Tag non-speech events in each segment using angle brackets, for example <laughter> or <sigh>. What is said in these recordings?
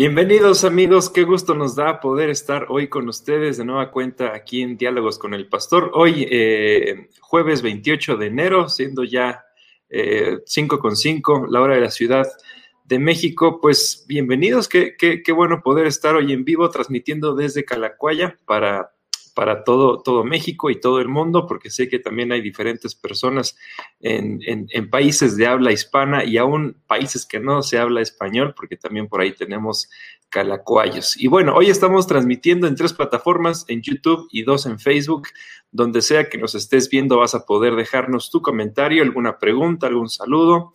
Bienvenidos amigos, qué gusto nos da poder estar hoy con ustedes de nueva cuenta aquí en Diálogos con el Pastor. Hoy, eh, jueves 28 de enero, siendo ya eh, 5 con 5, la hora de la Ciudad de México, pues bienvenidos, qué, qué, qué bueno poder estar hoy en vivo transmitiendo desde Calacuaya para para todo, todo México y todo el mundo, porque sé que también hay diferentes personas en, en, países de habla hispana y aún países que no se habla español, porque también por ahí tenemos calacuayos. Y bueno, hoy estamos transmitiendo en tres plataformas, en YouTube y dos en Facebook. Donde sea que nos estés viendo, vas a poder dejarnos tu comentario, alguna pregunta, algún saludo.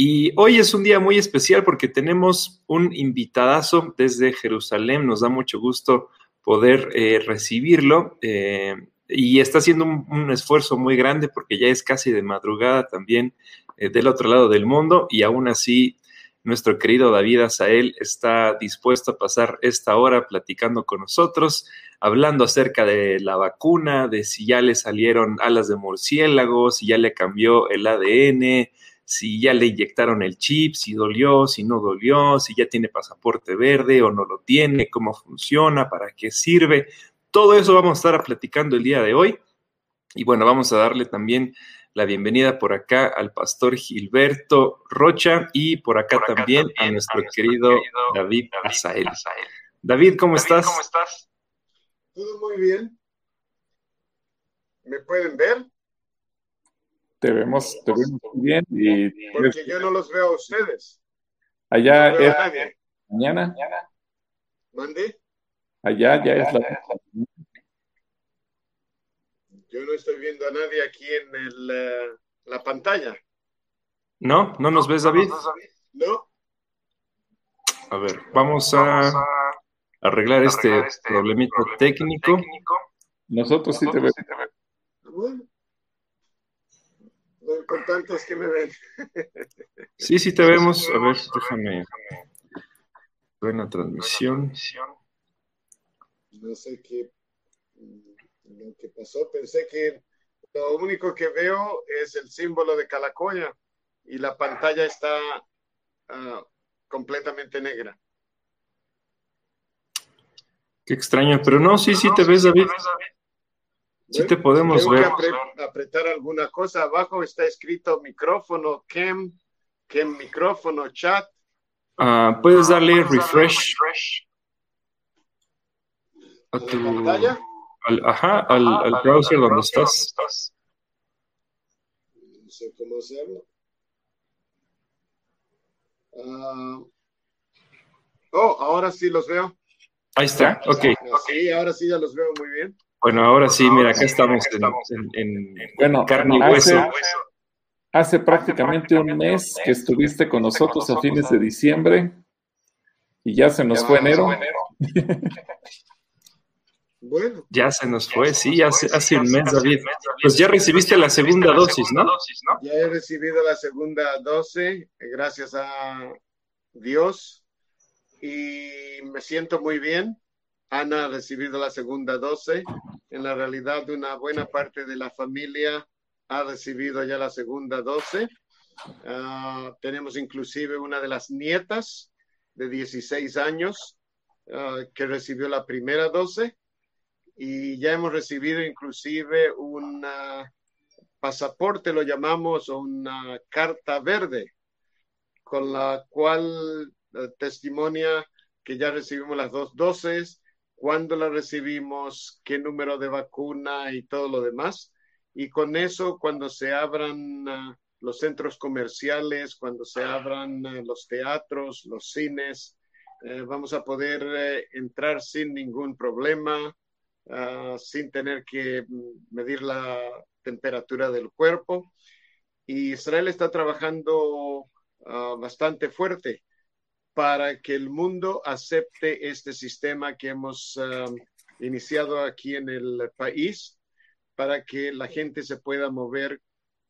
Y hoy es un día muy especial porque tenemos un invitadazo desde Jerusalén. Nos da mucho gusto poder eh, recibirlo. Eh, y está haciendo un, esfuerzo muy grande porque ya es casi de madrugada también eh, del otro lado del mundo y aún así nuestro querido David Azael está dispuesto a pasar esta hora platicando con nosotros, hablando acerca de la vacuna, de si ya le salieron alas de murciélago, si ya le cambió el ADN, si ya le inyectaron el chip, si dolió, si no dolió, si ya tiene pasaporte verde o no lo tiene, cómo funciona, para qué sirve. Todo eso vamos a estar platicando el día de hoy. Y bueno, vamos a darle también la bienvenida por acá al pastor Gilberto Rocha y por acá, también, a nuestro, querido, David, Azael. David, ¿cómo estás? ¿Cómo estás? Todo muy bien. ¿Me pueden ver? Te vemos, te vemos muy bien. Y, Porque yo no los veo a ustedes. Allá es mañana. ¿Mande? Allá ya es la. Yo no estoy viendo a nadie aquí en el, eh, la pantalla. ¿No? ¿No nos ves, David? No. A ver, vamos a arreglar este, este problemita técnico. Nosotros sí te vemos. Bueno. Es que me ven. Sí, sí te vemos. A ver, déjame. Buena transmisión. No sé qué, lo que pasó. Pensé que lo único que veo es el símbolo de Calacoya y la pantalla está uh, completamente negra. Qué extraño, pero no, sí, sí te ves, David. Sí te podemos Tengo ver. Que apretar alguna cosa. Abajo está escrito micrófono, cam, cam micrófono, chat. Uh, puedes darle refresh a tu pantalla? Al, ajá, al, al browser donde estás. No sé cómo hacerlo. Uh, oh, ahora sí los veo. Ahí está, ok. Sí, ahora sí ya los veo muy bien. Bueno, ahora sí, mira, acá estamos en, en, en bueno, carne y hace, hueso. Hace prácticamente un mes que estuviste con nosotros a fines de diciembre y ya se nos fue enero. <laughs> Bueno. Ya se nos fue, sí, hace, hace un mes, David. Pues ya recibiste la segunda dosis, ¿no? Ya he recibido la segunda dosis, gracias a Dios, y me siento muy bien. Ana ha recibido la segunda dosis. En la realidad, una buena parte de la familia ha recibido ya la segunda dosis. Uh, tenemos inclusive una de las nietas de 16 años uh, que recibió la primera dosis y ya hemos recibido inclusive un pasaporte, lo llamamos, o una carta verde, con la cual uh, testimonia que ya recibimos las dos dosis, cuándo la recibimos, qué número de vacuna y todo lo demás. Y con eso, cuando se abran uh, los centros comerciales, cuando se abran uh, los teatros, los cines, eh, vamos a poder eh, entrar sin ningún problema, uh, sin tener que medir la temperatura del cuerpo. Y Israel está trabajando bastante fuerte para que el mundo acepte este sistema que hemos um, iniciado aquí en el país, para que la gente se pueda mover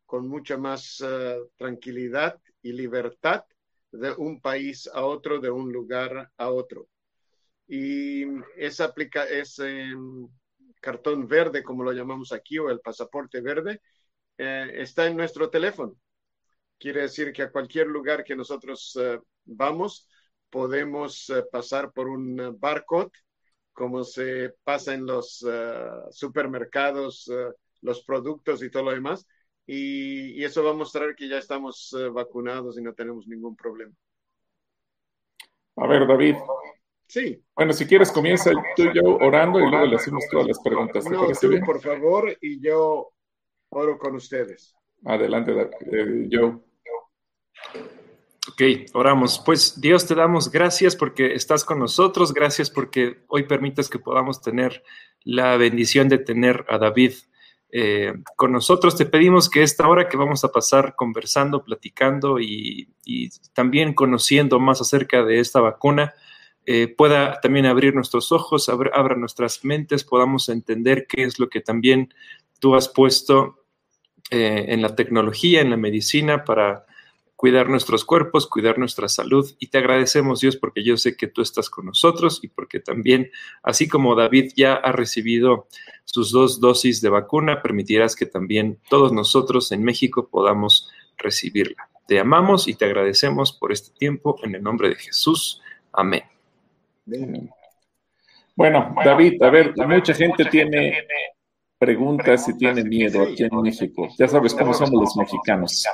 con mucha más uh, tranquilidad y libertad de un país a otro, de un lugar a otro. Y esa aplica, ese cartón verde, como lo llamamos aquí, o el pasaporte verde, eh, está en nuestro teléfono. Quiere decir que a cualquier lugar que nosotros uh, vamos, podemos uh, pasar por un barcode, como se pasa en los supermercados, los productos y todo lo demás, y, eso va a mostrar que ya estamos eh, vacunados y no tenemos ningún problema. A ver, David. Sí. Bueno, si quieres, comienza tú y yo orando y luego le hacemos todas las preguntas. ¿Te no, tú, por favor, y yo oro con ustedes. Adelante, eh, Joe. Ok, oramos. Pues Dios te damos gracias porque estás con nosotros, gracias porque hoy permites que podamos tener la bendición de tener a David eh, con nosotros. Te pedimos que esta hora que vamos a pasar conversando, platicando y, también conociendo más acerca de esta vacuna, eh, pueda también abrir nuestros ojos, abra nuestras mentes, podamos entender qué es lo que también tú has puesto eh, en la tecnología, en la medicina para cuidar nuestros cuerpos, cuidar nuestra salud. Y te agradecemos, Dios, porque yo sé que tú estás con nosotros y porque también, así como David ya ha recibido sus dos dosis de vacuna, permitirás que también todos nosotros en México podamos recibirla. Te amamos y te agradecemos por este tiempo en el nombre de Jesús. Amén. Bueno, David, a ver, mucha gente tiene preguntas y tiene miedo aquí en México. Ya sabes cómo somos los mexicanos.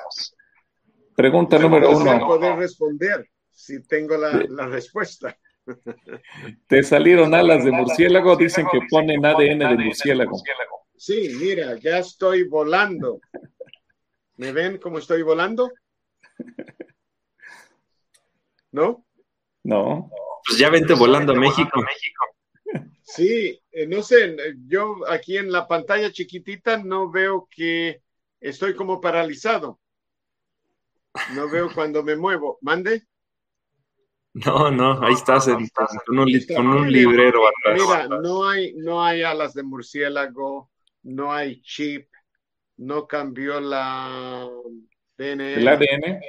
Pregunta número uno. No poder responder si tengo la, la, respuesta. <laughs> ¿Te salieron alas de murciélago? Dicen que ponen ADN de murciélago. Sí, mira, ya estoy volando. ¿Me ven cómo estoy volando? <laughs> ¿No? No. Pues ya vente volando a México. Sí, eh, no sé, yo aquí en la pantalla chiquitita no veo que estoy como paralizado. No veo cuando me muevo. ¿Mande? No, no, ahí estás en, con, un, librero atrás. Mira, no hay, no hay alas de murciélago, no hay chip, no cambió la DNN. ¿El ADN?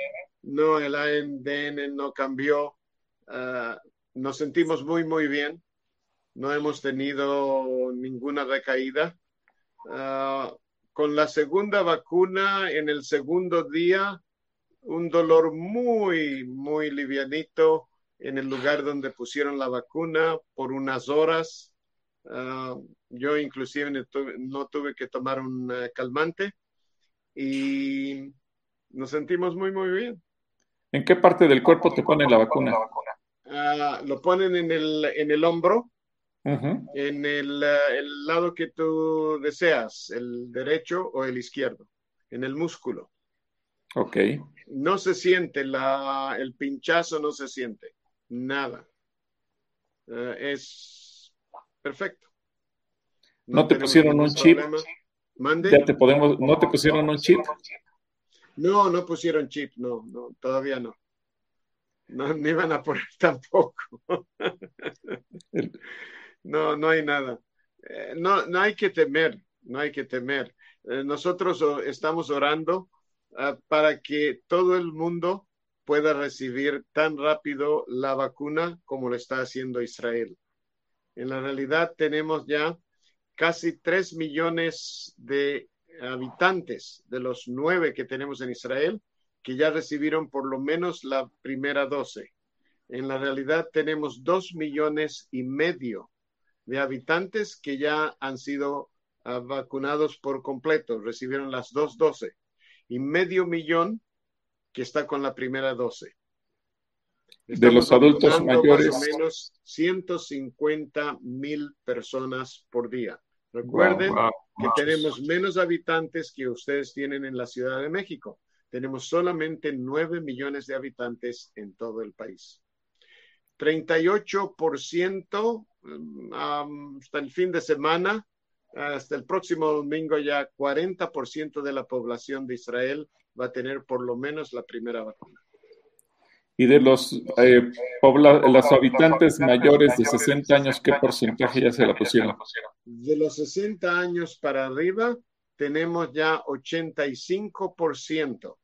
No, el ADN no cambió. Ah, nos sentimos muy, muy bien. No hemos tenido ninguna recaída. Ah, con la segunda vacuna, en el segundo día, un dolor muy, muy livianito en el lugar donde pusieron la vacuna por unas horas. Ah, yo inclusive no tuve, que tomar un eh, calmante y nos sentimos muy, muy bien. ¿En qué parte del cuerpo te ponen la vacuna? Ah, lo ponen en el, en el hombro, en el, el lado que tú deseas, el derecho o el izquierdo, en el músculo. Ok. No se siente, la, el pinchazo no se siente, nada. Eh, es perfecto. ¿No, te pusieron un chip? ¿Mande? ¿Ya te podemos, ¿No te pusieron un chip? No, no pusieron chip, no, no, todavía no. No, ni van a poner <laughs> tampoco. no, no hay nada. Eh, no, no hay que temer, no hay que temer. Eh, nosotros estamos orando Ah, para que todo el mundo pueda recibir tan rápido la vacuna como lo está haciendo Israel. En la realidad tenemos ya casi tres millones de habitantes de los nueve que tenemos en Israel que ya recibieron por lo menos la primera dosis. En la realidad tenemos dos millones y medio de habitantes que ya han sido ah, vacunados por completo, recibieron las dos dosis y medio millón que está con la primera dosis. de los adultos mayores. Más o menos 150 mil personas por día. Recuerden que tenemos menos habitantes que ustedes tienen en la Ciudad de México. Tenemos solamente 9 millones de habitantes en todo el país. 38% mm, hasta el fin de semana hasta el próximo domingo ya 40% de la población de Israel va a tener por lo menos la primera vacuna. Y de los, eh, los habitantes mayores de 60 años, ¿qué porcentaje ya se la pusieron? De los 60 años para arriba, tenemos ya 85%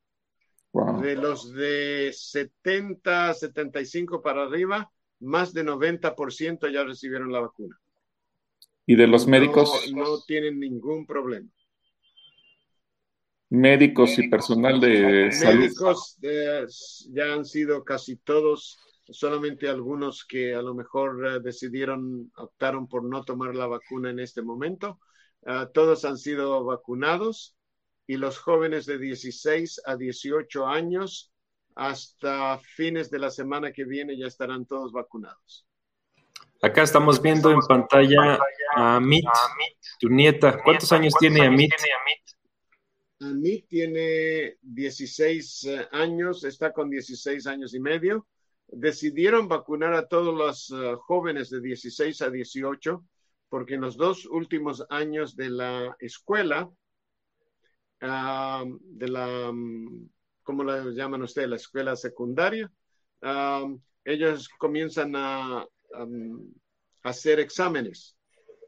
de los de 70, 75 para arriba, más de 90% ya recibieron la vacuna. ¿Y de los médicos? No, tienen ningún problema. Médicos y personal de salud. Médicos eh, ya han sido casi todos, solamente algunos que a lo mejor eh, decidieron, optaron por no tomar la vacuna en este momento. Ah, todos han sido vacunados y los jóvenes de 16 a 18 años hasta fines de la semana que viene ya estarán todos vacunados. Acá estamos viendo en pantalla a Amit, tu nieta. ¿Cuántos años tiene Amit? Amit tiene 16 eh, años, está con 16 años y medio. Decidieron vacunar a todos los eh, jóvenes de 16 a 18 porque en los dos últimos años de la escuela de la, ¿cómo la llaman ustedes? La escuela secundaria. ellos comienzan a, hacer exámenes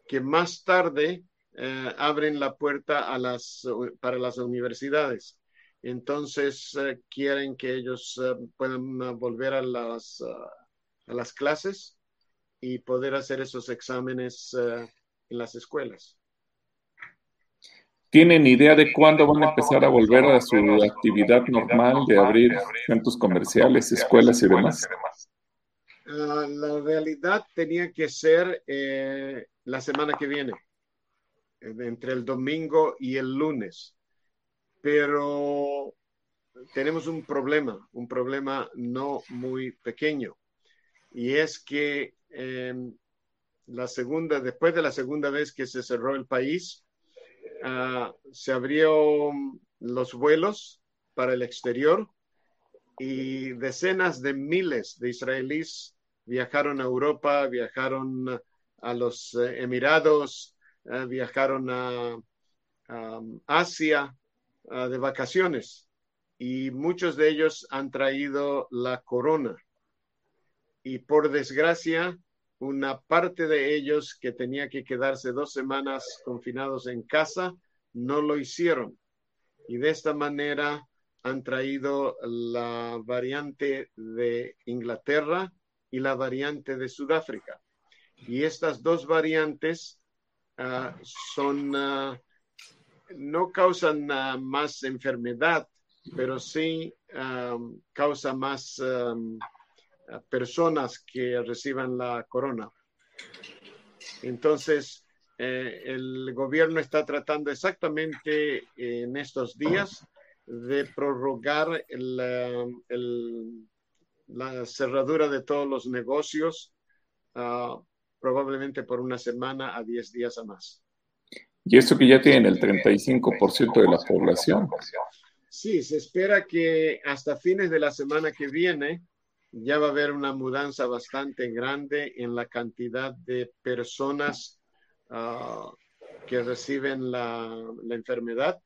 que más tarde eh, abren la puerta a las, para las universidades. Entonces eh, quieren que ellos eh, puedan volver a las, a las clases y poder hacer esos exámenes en las escuelas. ¿Tienen idea de cuándo van a empezar a volver a su actividad normal de abrir centros comerciales, escuelas y demás? La realidad tenía que ser eh, la semana que viene, eh, entre el domingo y el lunes. Pero tenemos un problema, un problema no muy pequeño. Y es que em, la segunda, después de la segunda vez que se cerró el país, Ah, se abrieron los vuelos para el exterior y decenas de miles de israelíes viajaron a Europa, viajaron a los eh, Emirados, eh, viajaron a, Asia de vacaciones y muchos de ellos han traído la corona. Y por desgracia, una parte de ellos que tenía que quedarse dos semanas confinados en casa, no lo hicieron. Y de esta manera han traído la variante de Inglaterra y la variante de Sudáfrica. Y estas dos variantes ah, son, ah, no causan ah, más enfermedad, pero sí causa más personas que reciban la corona. Entonces, eh, el gobierno está tratando exactamente en estos días de prorrogar la cerradura de todos los negocios, ah, probablemente por una semana a 10 días a más. Y esto que ya tienen el 35% de la población. Sí, se espera que hasta fines de la semana que viene ya va a haber una mudanza bastante grande en la cantidad de personas ah, que reciben la, enfermedad.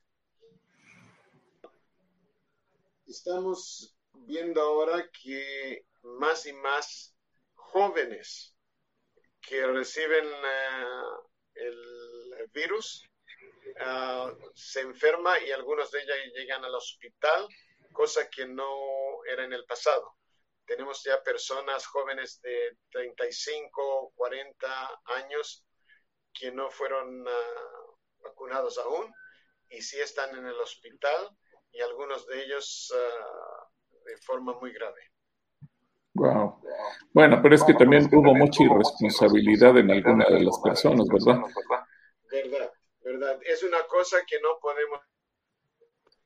Estamos viendo ahora que más y más jóvenes que reciben ah, el virus ah, se enferma y algunos de ellos llegan al hospital, cosa que no era en el pasado. Tenemos ya personas jóvenes de 35, 40 años que no fueron ah, vacunados aún y sí están en el hospital y algunos de ellos ah, de forma muy grave. Wow. Bueno, pero es que también hubo mucha irresponsabilidad en alguna de las personas, ¿verdad? Verdad, verdad. Es una cosa que no podemos,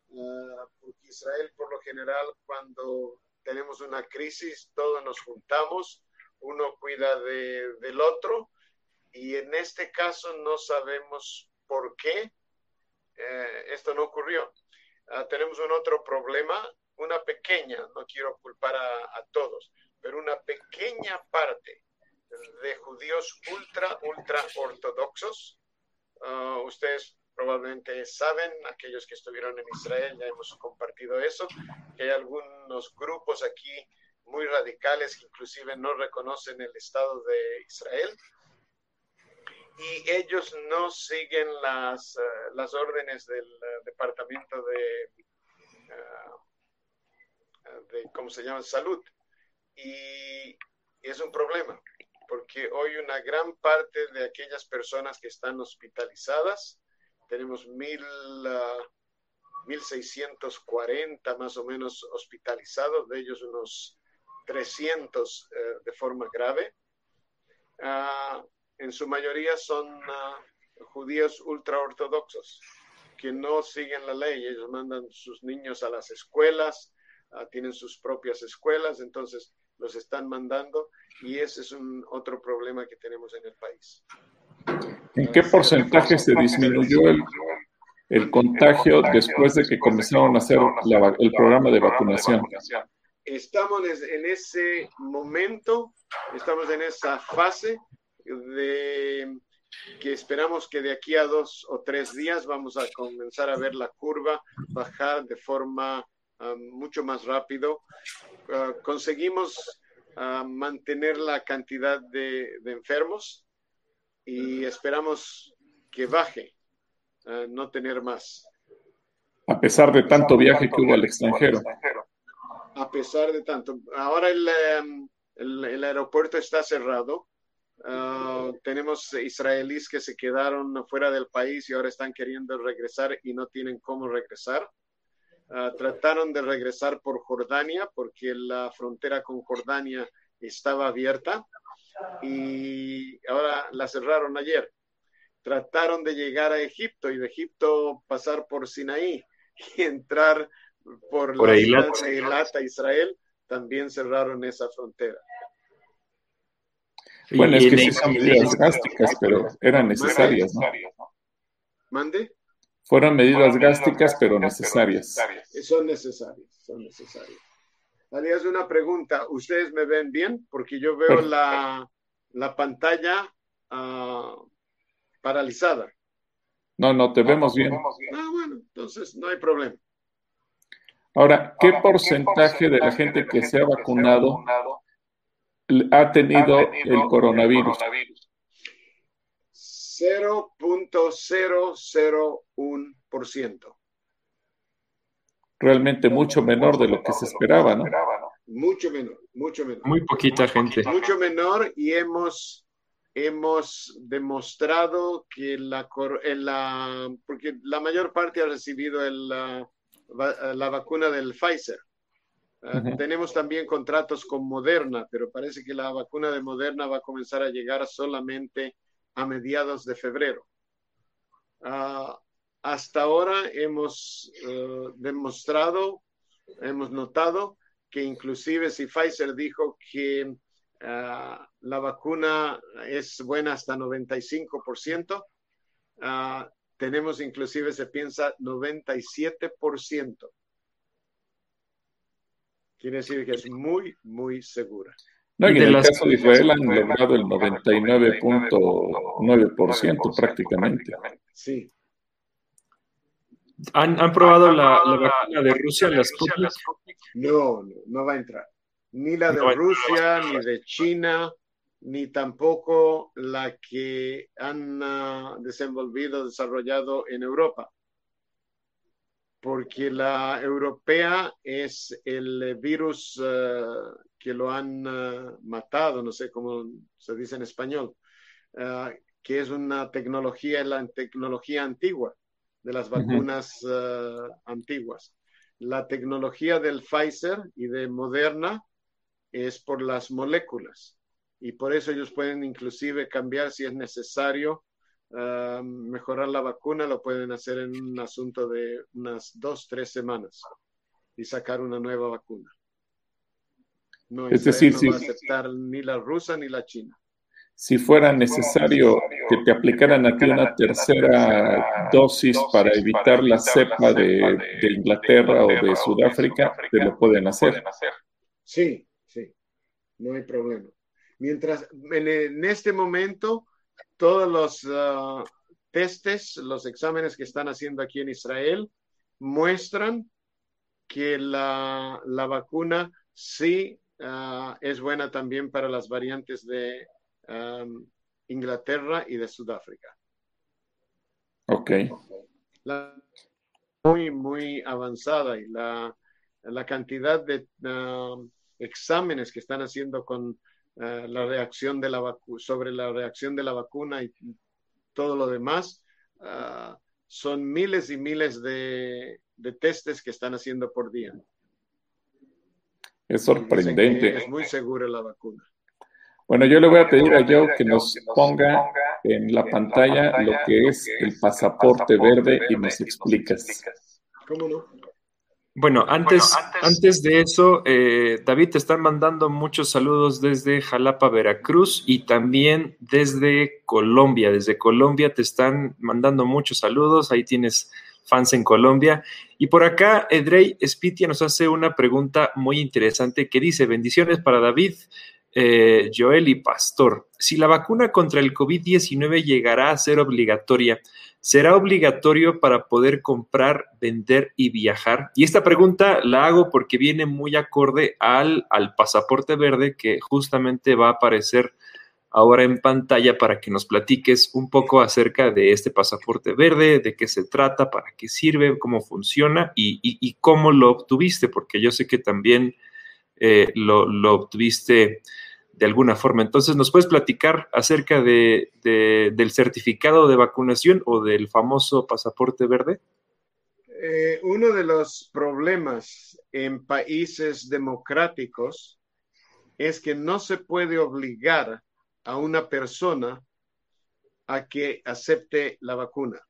uh, porque Israel por lo general cuando tenemos una crisis, todos nos juntamos, uno cuida del otro y en este caso no sabemos por qué eh, esto no ocurrió. Ah, tenemos un otro problema, una pequeña, no quiero culpar a, todos, pero una pequeña parte de judíos ultra, ultra ortodoxos. Ah, ustedes probablemente saben, aquellos que estuvieron en Israel, ya hemos compartido eso, que hay algunos grupos aquí muy radicales que inclusive no reconocen el Estado de Israel. y ellos no siguen las, las órdenes del Departamento de, de, ¿cómo se llama?, salud. Y, es un problema, porque hoy una gran parte de aquellas personas que están hospitalizadas, tenemos mil, 1.640 más o menos hospitalizados, de ellos unos 300 eh, de forma grave. Ah, en su mayoría son uh, judíos ultraortodoxos que no siguen la ley. Ellos mandan sus niños a las escuelas, ah, tienen sus propias escuelas, entonces los están mandando y ese es un otro problema que tenemos en el país. ¿En qué porcentaje se disminuyó el, el contagio después de que comenzaron a hacer el programa de vacunación. Estamos en ese momento, estamos en esa fase de que esperamos que de aquí a dos o tres días vamos a comenzar a ver la curva bajar de forma ah, mucho más rápido. Ah, conseguimos ah, mantener la cantidad de enfermos y esperamos que baje no tener más. A pesar de tanto viaje que hubo al extranjero. A pesar de tanto. Ahora el, em, el, aeropuerto está cerrado. Ah, tenemos israelíes que se quedaron fuera del país y ahora están queriendo regresar y no tienen cómo regresar. Ah, trataron de regresar por Jordania porque la frontera con Jordania estaba abierta y ahora la cerraron ayer trataron de llegar a Egipto y de Egipto pasar por Sinaí y entrar por, la Eilat a Israel, también cerraron esa frontera. Bueno, es que sí son medidas drásticas, pero eran necesarias, ¿no? ¿Mande? Fueron medidas drásticas, pero necesarias. Son necesarias, son necesarias. Harías una pregunta. ¿Ustedes me ven bien? Porque yo veo la, la pantalla uh, paralizada. No, no, te vemos bien. Ah, bueno, entonces no hay problema. Ahora, ¿qué porcentaje de la gente que se ha vacunado ha tenido el coronavirus? 0.001%. Realmente mucho menor de lo que se esperaba, ¿no? Mucho menor, mucho menor. Muy poquita gente. Mucho menor y hemos hemos demostrado que la, la, porque la mayor parte ha recibido el, la, la, vacuna del Pfizer. Ah, tenemos también contratos con Moderna, pero parece que la vacuna de Moderna va a comenzar a llegar solamente a mediados de febrero. Ah, hasta ahora hemos eh, demostrado, hemos notado que inclusive si Pfizer dijo que Ah, la vacuna es buena hasta 95%. Ah, tenemos inclusive, se piensa, 97%. Quiere decir que es muy, muy segura. No, y en el caso de Israel han logrado el 99.9% prácticamente. Sí. ¿Han, ¿Han, probado la, vacuna de Rusia, las No, no, no va a entrar ni la de Rusia, ni de China, ni tampoco la que han uh, desenvolvido, desarrollado en Europa. Porque la europea es el virus uh, que lo han uh, matado, no sé cómo se dice en español, que es una tecnología, la tecnología antigua de las vacunas antiguas. La tecnología del Pfizer y de Moderna es por las moléculas y por eso ellos pueden inclusive cambiar si es necesario ah, mejorar la vacuna, lo pueden hacer en un asunto de unas dos, tres semanas y sacar una nueva vacuna. No, es decir, no va a aceptar ni la rusa ni la china. Si fuera necesario que te aplicaran a ti una tercera dosis para evitar la cepa de, de Inglaterra o de Sudáfrica, te lo pueden hacer. Sí, no hay problema. Mientras en, este momento, todos los uh, testes, los exámenes que están haciendo aquí en Israel, muestran que la, vacuna sí uh, es buena también para las variantes de um, Inglaterra y de Sudáfrica. Ok. muy, muy avanzada y la, la cantidad de uh, exámenes que están haciendo con uh, la reacción de la sobre la reacción de la vacuna y todo lo demás, uh, son miles y miles de, de testes que están haciendo por día. Es sorprendente. Es muy segura la vacuna. Bueno, yo le voy a pedir a Joe que nos ponga en la pantalla lo que es el pasaporte verde y nos explicas. ¿Cómo no? Bueno, antes, antes de eso, eh, David, te están mandando muchos saludos desde Jalapa, Veracruz y también desde Colombia. Desde Colombia te están mandando muchos saludos. Ahí tienes fans en Colombia. Y por acá, Edrey Spitia nos hace una pregunta muy interesante que dice, bendiciones para David, eh, Joel y Pastor. Si la vacuna contra el COVID-19 llegará a ser obligatoria, ¿será obligatorio para poder comprar, vender y viajar? Y esta pregunta la hago porque viene muy acorde al, al pasaporte verde que justamente va a aparecer ahora en pantalla para que nos platiques un poco acerca de este pasaporte verde, de qué se trata, para qué sirve, cómo funciona y, cómo lo obtuviste, porque yo sé que también eh, lo, obtuviste de alguna forma. Entonces, ¿nos puedes platicar acerca de, del certificado de vacunación o del famoso pasaporte verde? Eh, uno de los problemas en países democráticos es que no se puede obligar a una persona a que acepte la vacuna.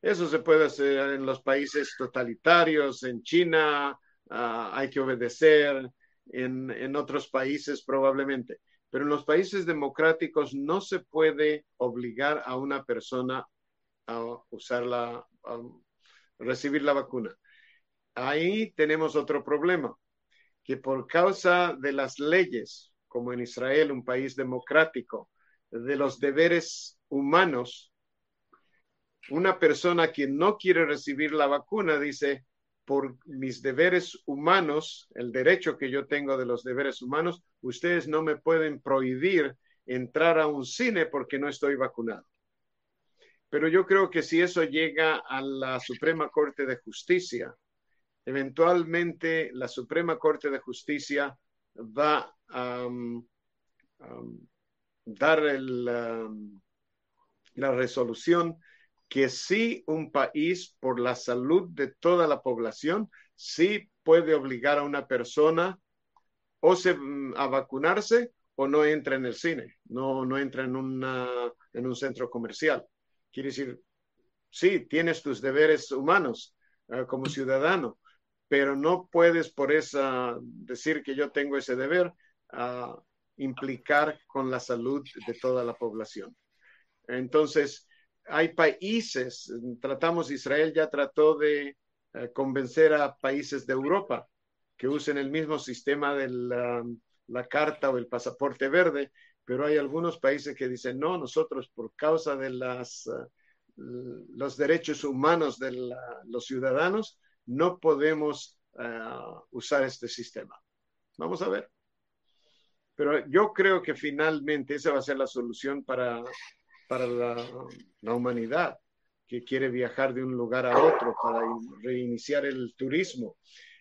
Eso se puede hacer en los países totalitarios, en China, ah, hay que obedecer, en, en, otros países probablemente, pero en los países democráticos no se puede obligar a una persona a usar la, a recibir la vacuna. Ahí tenemos otro problema, que por causa de las leyes como en Israel, un país democrático, de los deberes humanos, una persona que no quiere recibir la vacuna dice, por mis deberes humanos, el derecho que yo tengo de los deberes humanos, ustedes no me pueden prohibir entrar a un cine porque no estoy vacunado. Pero yo creo que si eso llega a la Suprema Corte de Justicia, eventualmente la Suprema Corte de Justicia va a dar la resolución que sí un país por la salud de toda la población sí puede obligar a una persona o se, mm, a vacunarse o no entra en el cine, no, no entra en un centro comercial. Quiere decir, sí, tienes tus deberes humanos eh, como ciudadano, pero no puedes por eso decir que yo tengo ese deber a implicar con la salud de toda la población. Entonces, hay países, tratamos, Israel ya trató de eh, convencer a países de Europa que usen el mismo sistema de la, carta o el pasaporte verde, pero hay algunos países que dicen, no, nosotros por causa de las, uh, los derechos humanos de los ciudadanos, no podemos uh, usar este sistema. Vamos a ver. Pero yo creo que finalmente esa va a ser la solución para, para la, humanidad que quiere viajar de un lugar a otro para reiniciar el turismo.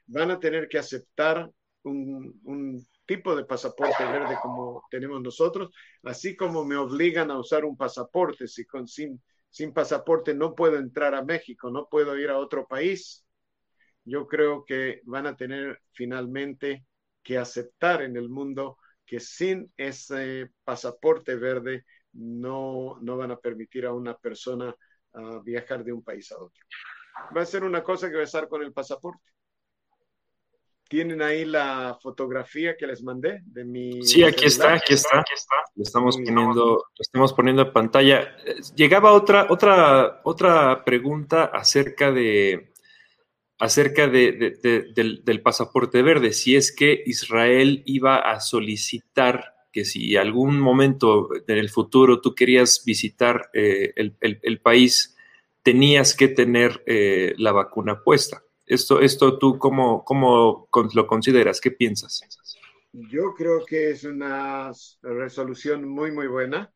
Van a tener que aceptar un, tipo de pasaporte verde como tenemos nosotros, así como me obligan a usar un pasaporte. Si sin, sin pasaporte no puedo entrar a México, no puedo ir a otro país, yo creo que van a tener finalmente que aceptar en el mundo que sin ese pasaporte verde no, no van a permitir a una persona uh, viajar de un país a otro. Va a ser una cosa que va a estar con el pasaporte. Tienen ahí la fotografía que les mandé de mi. Sí, aquí está, aquí está, aquí está. Lo estamos poniendo, lo estamos poniendo en pantalla. Llegaba otra, otra, otra pregunta acerca de, acerca de, del, pasaporte verde, si es que Israel iba a solicitar que si algún momento en el futuro tú querías visitar eh, el, país, tenías que tener eh, la vacuna puesta. Esto, esto tú cómo, cómo lo consideras? ¿Qué piensas? Yo creo que es una resolución muy, muy buena.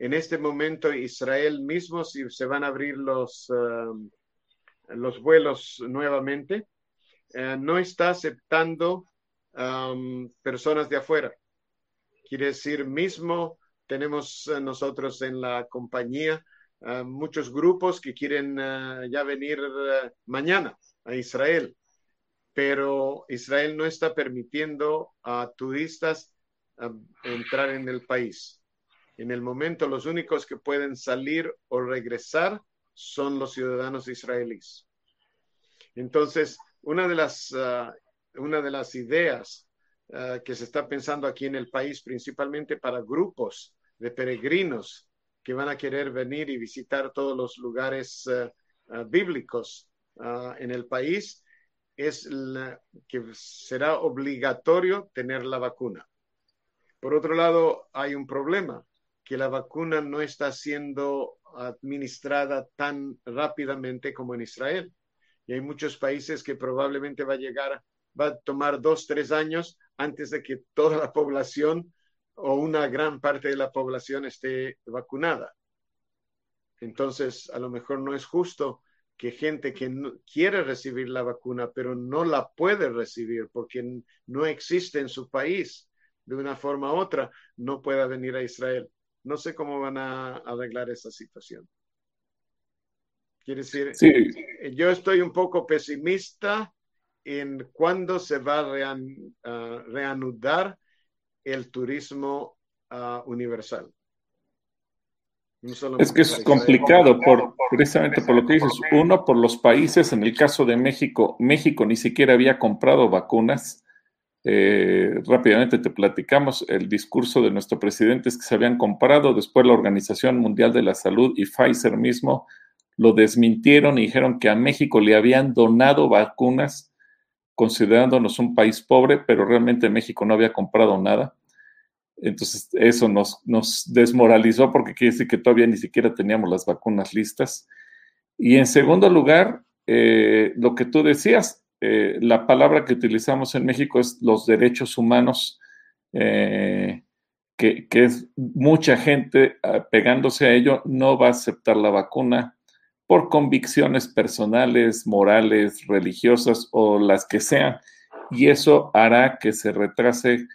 en este momento Israel mismo, si se van a abrir los, um, los vuelos nuevamente, eh, no está aceptando personas de afuera. Quiere decir, mismo tenemos eh, nosotros en la compañía uh, muchos grupos que quieren ya venir mañana a Israel, pero Israel no está permitiendo a turistas entrar en el país. En el momento, los únicos que pueden salir o regresar son los ciudadanos israelíes. Entonces, una de las, uh, una de las ideas uh, que se está pensando aquí en el país, principalmente para grupos de peregrinos que van a querer venir y visitar todos los lugares uh, bíblicos en el país, es que será obligatorio tener la vacuna. Por otro lado, hay un problema que la vacuna no está siendo administrada tan rápidamente como en Israel. Y hay muchos países que probablemente va a llegar, va a tomar dos, tres años antes de que toda la población o una gran parte de la población esté vacunada. Entonces, a lo mejor no es justo que gente que quiere recibir la vacuna, pero no la puede recibir porque no existe en su país de una forma u otra, no pueda venir a Israel. No sé cómo van a arreglar esa situación. Quiere decir, sí. yo estoy un poco pesimista en cuándo se va a rean, uh, reanudar el turismo uh, universal. No es que es complicado por, precisamente por lo que dices. Uno, por los países, en el caso de México, México ni siquiera había comprado vacunas eh, rápidamente te platicamos, el discurso de nuestro presidente es que se habían comprado, después la Organización Mundial de la Salud y Pfizer mismo lo desmintieron y dijeron que a México le habían donado vacunas, considerándonos un país pobre, pero realmente México no había comprado nada. Entonces eso nos, nos desmoralizó porque quiere decir que todavía ni siquiera teníamos las vacunas listas. Y en segundo lugar, eh, lo que tú decías, eh, la palabra que utilizamos en México es los derechos humanos, eh, que, que, es mucha gente ah, pegándose a ello no va a aceptar la vacuna por convicciones personales, morales, religiosas o las que sean. Y eso hará que se retrase,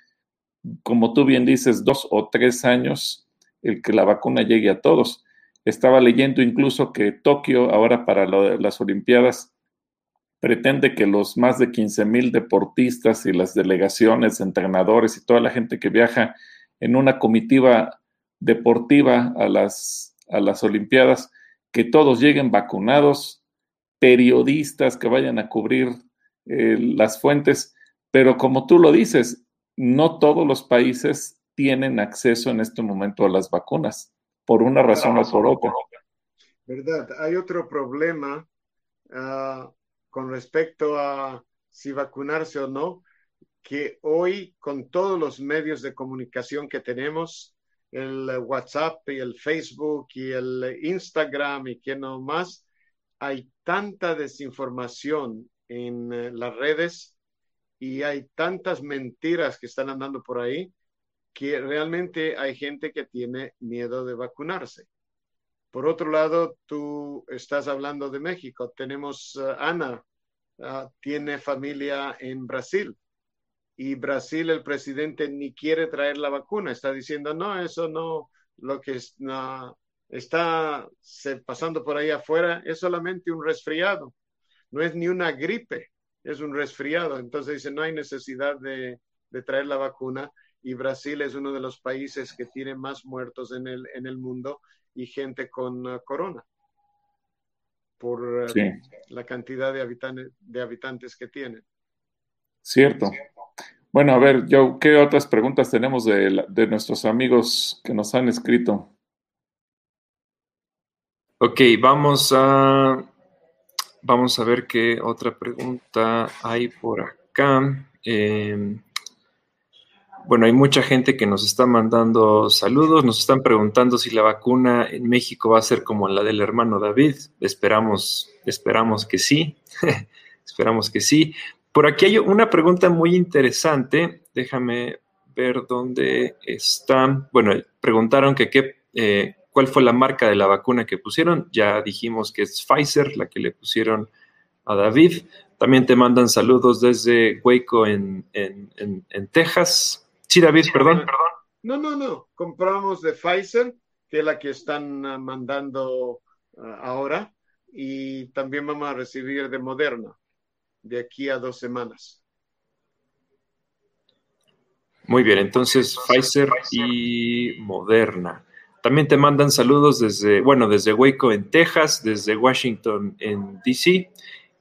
como tú bien dices, dos o tres años el que la vacuna llegue a todos. Estaba leyendo incluso que Tokio, ahora para las Olimpiadas, pretende que los más de 15 mil deportistas y las delegaciones, entrenadores y toda la gente que viaja en una comitiva deportiva a las, a las Olimpiadas, que todos lleguen vacunados, periodistas que vayan a cubrir eh, las fuentes, pero como tú lo dices, no todos los países tienen acceso en este momento a las vacunas, por una razón o por otra. ¿Verdad? Hay otro problema. Uh con respecto a si vacunarse o no, que hoy con todos los medios de comunicación que tenemos, el WhatsApp y el Facebook y el Instagram y que no más, hay tanta desinformación en eh, las redes y hay tantas mentiras que están andando por ahí que realmente hay gente que tiene miedo de vacunarse. Por otro lado, tú estás hablando de México. Tenemos uh, Ana, uh, tiene familia en Brasil. Y Brasil, el presidente ni quiere traer la vacuna. Está diciendo, no, eso no, lo que está pasando por ahí afuera es solamente un resfriado. No es ni una gripe, es un resfriado. Entonces dice, no hay necesidad de, traer la vacuna y Brasil es uno de los países que tiene más muertos en el mundo y gente con uh, corona por sí. la cantidad de habitantes, de habitantes que tiene. Cierto. Bueno, a ver, yo, ¿qué otras preguntas tenemos de, de nuestros amigos que nos han escrito? Ok, vamos a, vamos a ver qué otra pregunta hay por acá. Eh, bueno, hay mucha gente que nos está mandando saludos, nos están preguntando si la vacuna en México va a ser como la del hermano David. Esperamos, esperamos que sí, <laughs> esperamos que sí. Por aquí hay una pregunta muy interesante, déjame ver dónde está. Bueno, preguntaron que qué, eh, cuál fue la marca de la vacuna que pusieron. Ya dijimos que es Pfizer, la que le pusieron a David. También te mandan saludos desde Waco en, Texas. Sí, David, perdón. No, no, no. Compramos de Pfizer, que es la que están ah, mandando ah, ahora. Y también vamos a recibir de Moderna de aquí a dos semanas. Muy bien, entonces Pfizer y Moderna. También te mandan saludos desde, bueno, desde Waco en Texas, desde Washington en DC.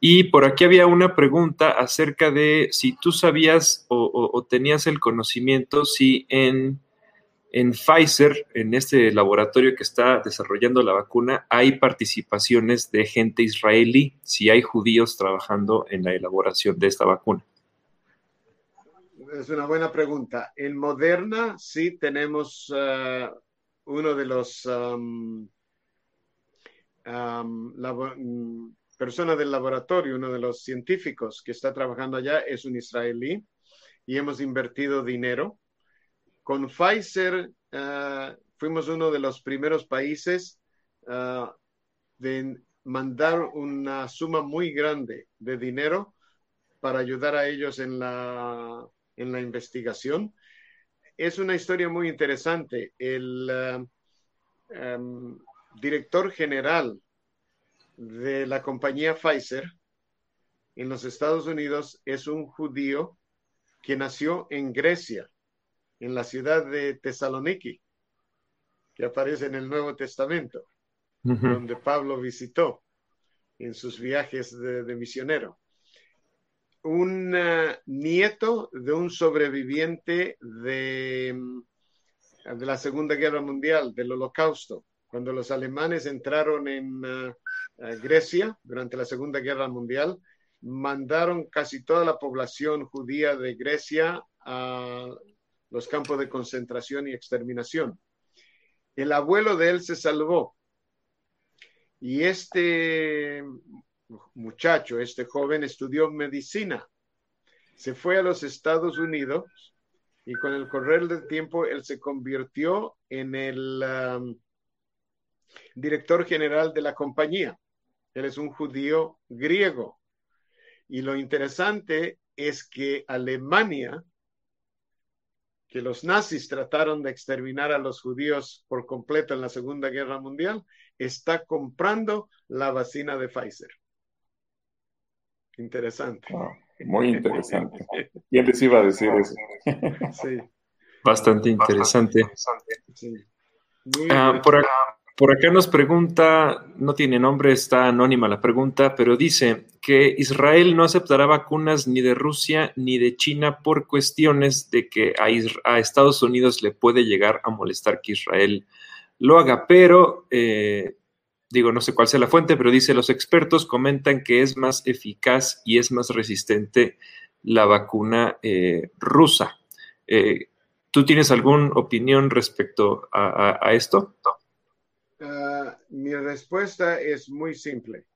Y por aquí había una pregunta acerca de si tú sabías o, tenías el conocimiento si en, en, Pfizer, en este laboratorio que está desarrollando la vacuna, hay participaciones de gente israelí, si hay judíos trabajando en la elaboración de esta vacuna. Es una buena pregunta. En Moderna sí tenemos uh, uno de los personas del laboratorio, uno de los científicos que está trabajando allá es un israelí y hemos invertido dinero. Con Pfizer uh, fuimos uno de los primeros países uh, de mandar una suma muy grande de dinero para ayudar a ellos en la, en la investigación es una historia muy interesante. El eh, em, director general de la compañía Pfizer en los Estados Unidos es un judío que nació en Grecia, en la ciudad de Tesaloniki, que aparece en el Nuevo Testamento, donde Pablo visitó en sus viajes de misionero un eh, nieto de un sobreviviente de, de, la Segunda Guerra Mundial, del Holocausto. Cuando los alemanes entraron en eh, Grecia durante la Segunda Guerra Mundial, mandaron casi toda la población judía de Grecia a los campos de concentración y exterminación. El abuelo de él se salvó. Y este muchacho, este joven estudió medicina, se fue a los Estados Unidos y con el correr del tiempo él se convirtió en el um, director general de la compañía. Él es un judío griego. Y lo interesante es que Alemania, que los nazis trataron de exterminar a los judíos por completo en la Segunda Guerra Mundial, está comprando la vacina de Pfizer. Interesante. Ah, muy interesante. ¿Quién les iba a decir eso? sí. Bastante interesante. Ah, por, acá, nos pregunta, no tiene nombre, está anónima la pregunta, pero dice que Israel no aceptará vacunas ni de Rusia ni de China por cuestiones de que a, a Estados Unidos le puede llegar a molestar que Israel lo haga, pero eh, digo, no sé cuál sea la fuente, pero dice, los expertos comentan que es más eficaz y es más resistente la vacuna eh, rusa. Eh, ¿Tú tienes alguna opinión respecto a, esto? Ah, mi respuesta es muy simple.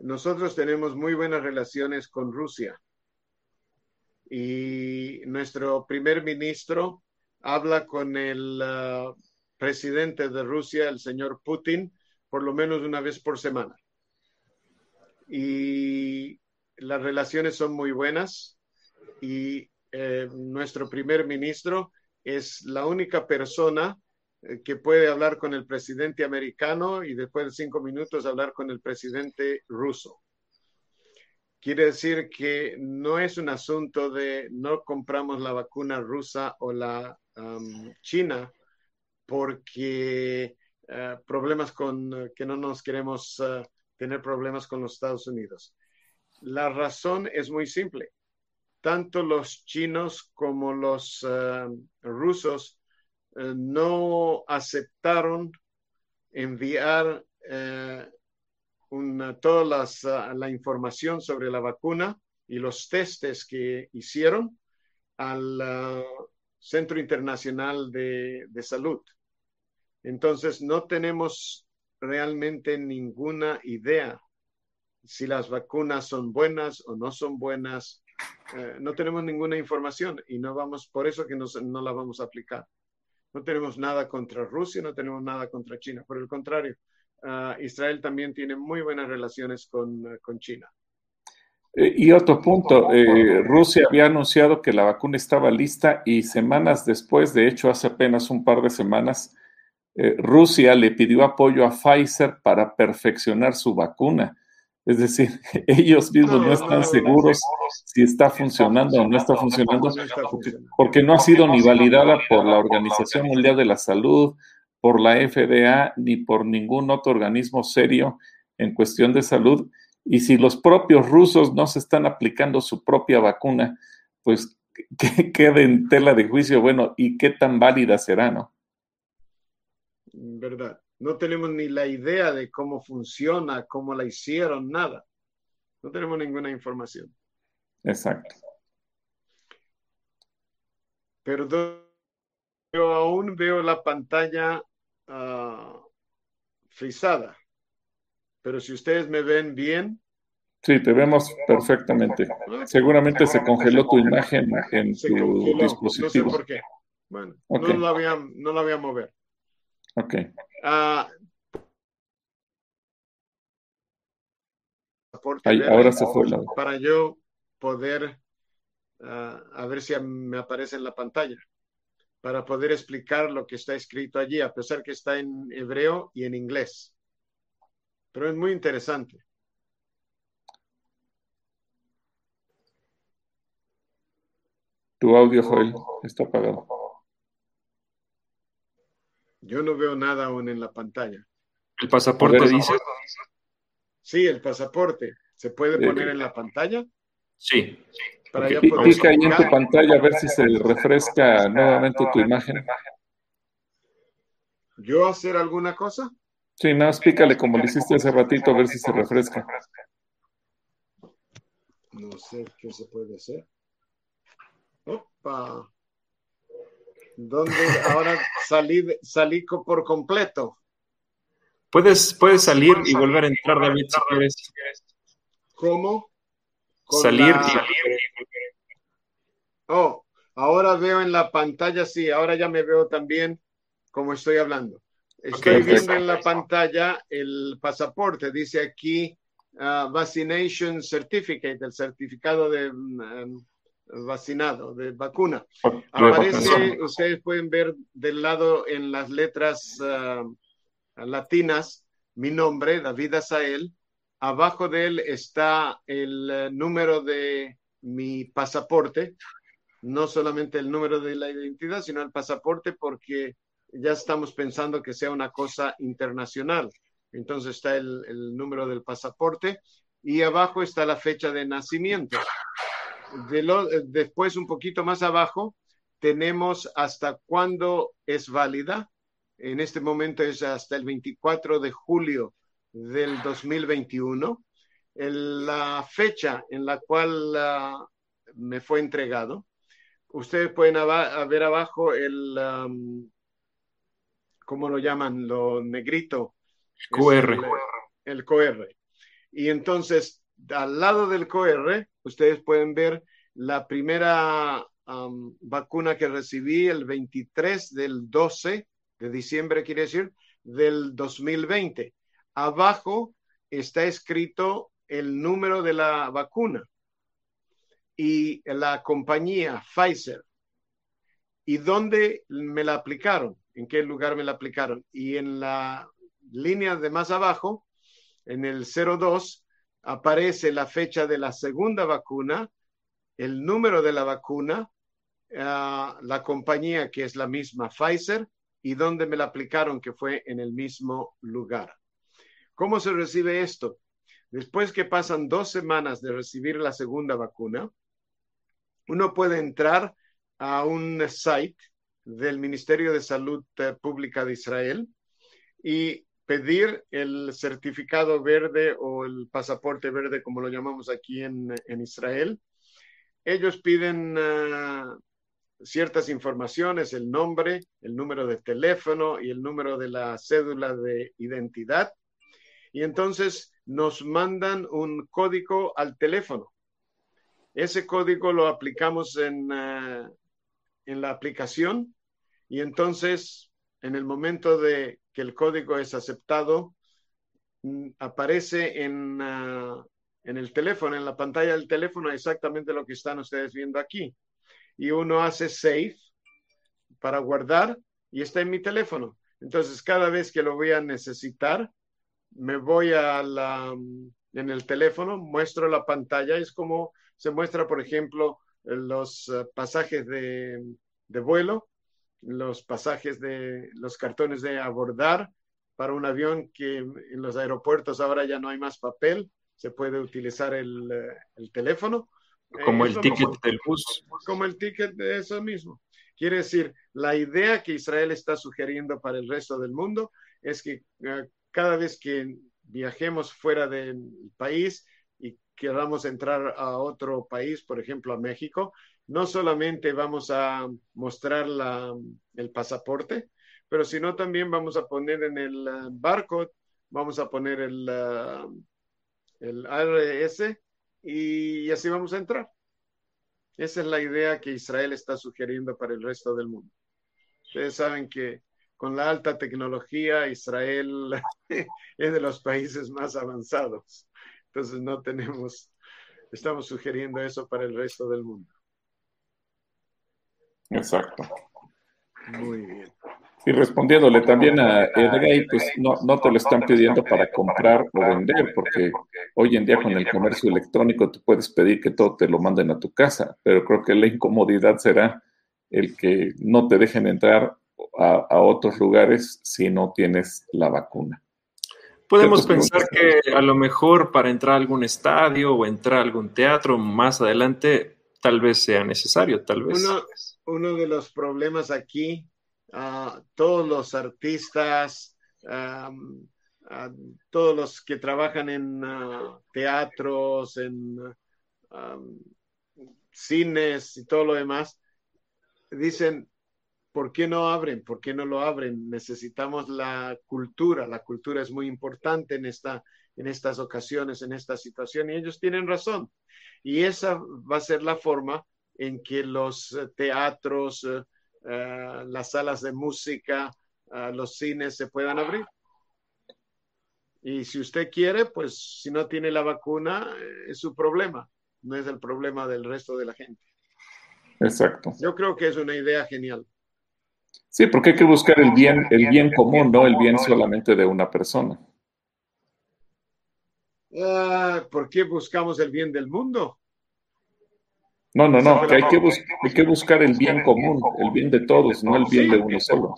Nosotros tenemos muy buenas relaciones con Rusia y nuestro primer ministro habla con el ah, presidente de Rusia, el señor Putin, por lo menos una vez por semana. Y las relaciones son muy buenas y eh, nuestro primer ministro es la única persona que puede hablar con el presidente americano y después de cinco minutos hablar con el presidente ruso. Quiere decir que no es un asunto de no compramos la vacuna rusa o la china porque eh, problemas con eh, que no nos queremos eh, tener problemas con los Estados Unidos. La razón es muy simple. Tanto los chinos como los rusos no aceptaron enviar toda la información sobre la vacuna y los testes que hicieron al Centro Internacional de Salud. Entonces, no tenemos realmente ninguna idea si las vacunas son buenas o no son buenas. Eh, no tenemos ninguna información y no vamos, por eso que no, no la vamos a aplicar. No tenemos nada contra Rusia, no tenemos nada contra China. Por el contrario, uh, Israel también tiene muy buenas relaciones con, uh, con China. Eh, y otro punto, eh, Rusia había anunciado que la vacuna estaba lista y semanas después, de hecho hace apenas un par de semanas, eh, Rusia le pidió apoyo a Pfizer para perfeccionar su vacuna. Es decir, <laughs> ellos mismos no, están seguros si está funcionando o no está funcionando, porque no ha sido ni validada por la Organización Mundial de la Salud, por la FDA, ni por ningún otro organismo serio en cuestión de salud. Y si los propios rusos no se están aplicando su propia vacuna, pues <laughs> que quede en tela de juicio, bueno, ¿y qué tan válida será, no? Verdad. No tenemos ni la idea de cómo funciona, cómo la hicieron, nada. No tenemos ninguna información. Exacto. Pero yo aún veo la pantalla uh, frisada. Pero si ustedes me ven bien. Sí, te vemos perfectamente. Seguramente se congeló tu imagen en tu dispositivo. No sé por qué. Bueno, okay. no, la voy a, no la voy a mover. Ok. Uh, Ahí, ahora se fue la... Para yo poder, uh, a ver si me aparece en la pantalla, para poder explicar lo que está escrito allí, a pesar que está en hebreo y en inglés pero es muy interesante. Tu audio, Joel, está apagado. Yo no veo nada aún en la pantalla. ¿El pasaporte dice? Sí, el pasaporte. ¿Se puede poner en la pantalla? Sí. Para okay. Clica ahí en tu pantalla a ver si se refresca nuevamente tu imagen. ¿Yo hacer alguna cosa? Sí, nada, más pícale como lo hiciste hace ratito a ver si se refresca. No sé qué se puede hacer. Opa. ¿Dónde ahora salí, salí por completo? Puedes, puedes salir y volver a entrar, David, si quieres. ¿Cómo? Salir la... y Oh, ahora veo en la pantalla, sí, ahora ya me veo también como estoy hablando. Estoy viendo en la pantalla el pasaporte, dice aquí uh, Vaccination Certificate, el certificado de um, vacinado, de vacuna. Aparece, ustedes pueden ver del lado en las letras uh, latinas mi nombre, David Azael. Abajo de él está el uh, número de mi pasaporte, no solamente el número de la identidad, sino el pasaporte porque ya estamos pensando que sea una cosa internacional. Entonces está el, el número del pasaporte y abajo está la fecha de nacimiento. De lo, después, un poquito más abajo, tenemos hasta cuándo es válida. En este momento es hasta el 24 de julio del 2021. El, la fecha en la cual uh, me fue entregado. Ustedes pueden ab ver abajo el, um, ¿cómo lo llaman? Lo negrito. QR. El, el, QR. Y entonces, al lado del QR, ustedes pueden ver la primera vacuna que recibí el 23 del 12 de diciembre, quiere decir, del 2020. Abajo está escrito el número de la vacuna y la compañía Pfizer y dónde me la aplicaron en qué lugar me la aplicaron. Y en la línea de más abajo, en el 02, aparece la fecha de la segunda vacuna, el número de la vacuna, uh, la compañía que es la misma Pfizer y dónde me la aplicaron, que fue en el mismo lugar. ¿Cómo se recibe esto? Después que pasan dos semanas de recibir la segunda vacuna, uno puede entrar a un site del Ministerio de Salud Pública de Israel y pedir el certificado verde o el pasaporte verde, como lo llamamos aquí en, en Israel. Ellos piden uh, ciertas informaciones, el nombre, el número de teléfono y el número de la cédula de identidad. Y entonces nos mandan un código al teléfono. Ese código lo aplicamos en, uh, en la aplicación Y entonces, en el momento de que el código es aceptado, mm, aparece en, ah, en el teléfono, en la pantalla del teléfono, exactamente lo que están ustedes viendo aquí. Y uno hace save para guardar y está en mi teléfono. Entonces, cada vez que lo voy a necesitar, me voy a la, en el teléfono, muestro la pantalla, es como se muestra, por ejemplo, los eh, pasajes de, de vuelo, los pasajes de los cartones de abordar para un avión que en los aeropuertos ahora ya no hay más papel, se puede utilizar el, eh, el teléfono. Como el ticket del bus. Como el ticket de eso mismo. Quiere decir, la idea que Israel está sugiriendo para el resto del mundo es que uh, cada vez que viajemos fuera del país y queramos entrar a otro país, por ejemplo a México, no solamente vamos a mostrar la, el pasaporte, pero sino también vamos a poner en el uh, barcode, vamos a poner el, uh, el ARS y así vamos a entrar. Esa es la idea que Israel está sugiriendo para el resto del mundo. Ustedes saben que con la alta tecnología Israel <laughs> es de los países más avanzados. Entonces no tenemos, estamos sugiriendo eso para el resto del mundo. Exacto. Muy bien. Y respondiéndole también a Edgay, pues no, no te lo están pidiendo para comprar o vender, porque hoy en día con el comercio electrónico tú puedes pedir que todo te lo manden a tu casa, pero creo que la incomodidad será el que no te dejen entrar a, a otros lugares si no tienes la vacuna. Podemos pensar que a lo mejor para entrar a algún estadio o entrar a algún teatro más adelante tal vez sea necesario, tal vez. Uno, uno de los problemas aquí uh, todos los artistas, um, todos los que trabajan en uh, teatros, en cines y todo lo demás, dicen, ¿por qué no abren? ¿Por qué no lo abren? Necesitamos la cultura. La cultura es muy importante en, esta, en estas ocasiones, en esta situación, y ellos tienen razón. Y esa va a ser la forma en que los teatros, uh, uh, las salas de música, uh, los cines se puedan abrir. Y si usted quiere, pues si no tiene la vacuna, eh, es su problema, no es el problema del resto de la gente. Exacto. Yo creo que es una idea genial. Sí, porque hay que buscar el bien, el bien común, no el bien solamente de una persona. Uh, ¿Por qué buscamos el bien del mundo? No, no, no, que hay que, bus hay que buscar el bien común, el bien de todos, no el bien de uno solo.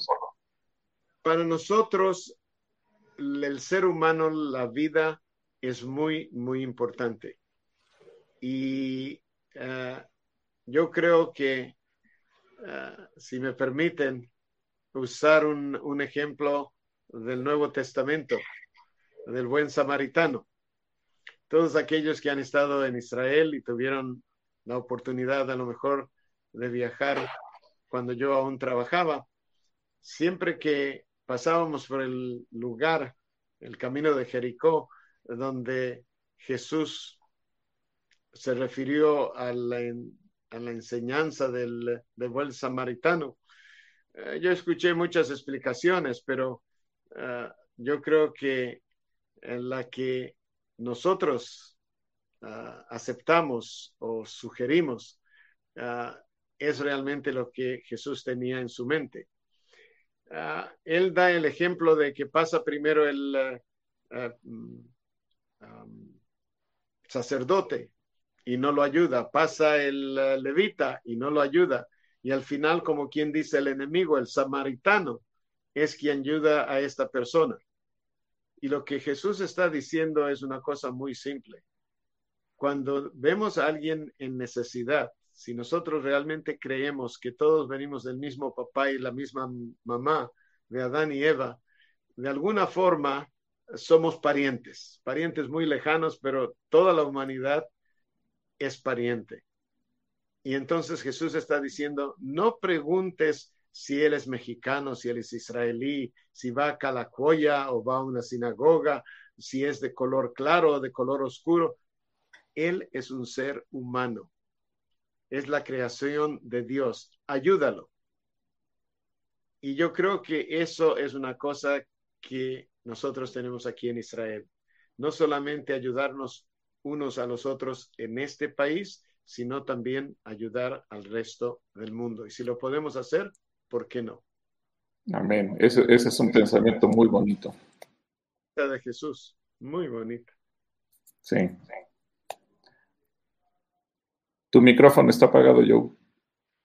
Para nosotros, el ser humano, la vida es muy, muy importante. Y uh, yo creo que, uh, si me permiten, usar un, un, ejemplo del Nuevo Testamento, del buen samaritano. Todos aquellos que han estado en Israel y tuvieron la oportunidad a lo mejor de viajar cuando yo aún trabajaba, siempre que pasábamos por el lugar, el camino de Jericó, donde Jesús se refirió a la, a la enseñanza del, del, buen samaritano. Uh, yo escuché muchas explicaciones, pero uh, yo creo que en la que nosotros uh, aceptamos o sugerimos uh, es realmente lo que Jesús tenía en su mente. Uh, él da el ejemplo de que pasa primero el um, sacerdote y no lo ayuda, pasa el levita y no lo ayuda, y al final, como quien dice el enemigo, el samaritano, es quien ayuda a esta persona. Y lo que Jesús está diciendo es una cosa muy simple cuando vemos a alguien en necesidad, si nosotros realmente creemos que todos venimos del mismo papá y la misma mamá de Adán y Eva, de alguna forma somos parientes, parientes muy lejanos, pero toda la humanidad es pariente. Y entonces Jesús está diciendo, no preguntes si él es mexicano, si él es israelí, si va a Calacoya o va a una sinagoga, si es de color claro o de color oscuro. Él es un ser humano. Es la creación de Dios. Ayúdalo. y yo creo que eso es una cosa que nosotros tenemos aquí en Israel. No solamente ayudarnos unos a los otros en este país, sino también ayudar al resto del mundo. Y si lo podemos hacer, ¿por qué no? Amén. Ese, es un pensamiento muy bonito. De Jesús, muy bonito. Sí. Tu micrófono está apagado, Joe.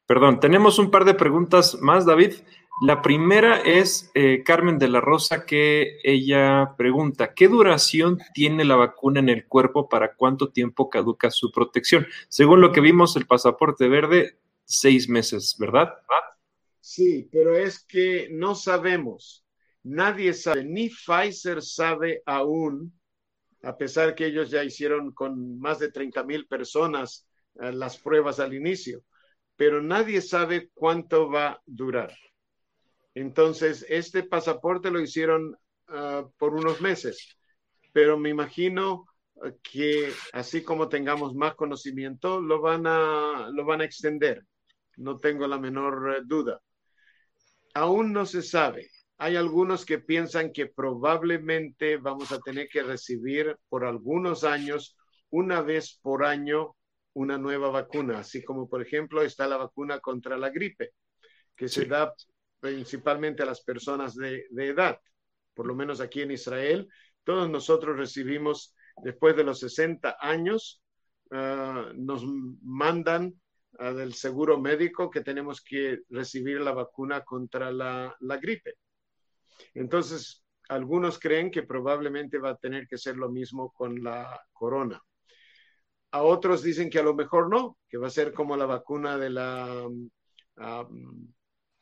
Perdón, tenemos un par de preguntas más, David. La primera es eh, Carmen de la Rosa, que ella pregunta, ¿qué duración tiene la vacuna en el cuerpo? ¿Para cuánto tiempo caduca su protección? Según lo que vimos, el pasaporte verde, seis meses, ¿verdad? Sí, pero es que no sabemos. Nadie sabe, ni Pfizer sabe aún, a pesar que ellos ya hicieron con más de 30 mil personas las pruebas al inicio, pero nadie sabe cuánto va a durar. Entonces, este pasaporte lo hicieron ah, por unos meses, pero me imagino que así como tengamos más conocimiento, lo van a, lo van a extender. No tengo la menor eh, duda. Aún no se sabe. Hay algunos que piensan que probablemente vamos a tener que recibir por algunos años, una vez por año, una nueva vacuna, así como por ejemplo está la vacuna contra la gripe, que se da principalmente a las personas de, edad, por lo menos aquí en Israel. Todos nosotros recibimos, después de los 60 años, ah, nos mandan del seguro médico que tenemos que recibir la vacuna contra la, la gripe. Entonces, algunos creen que probablemente va a tener que ser lo mismo con la corona. A otros dicen que a lo mejor no, que va a ser como la vacuna de la um,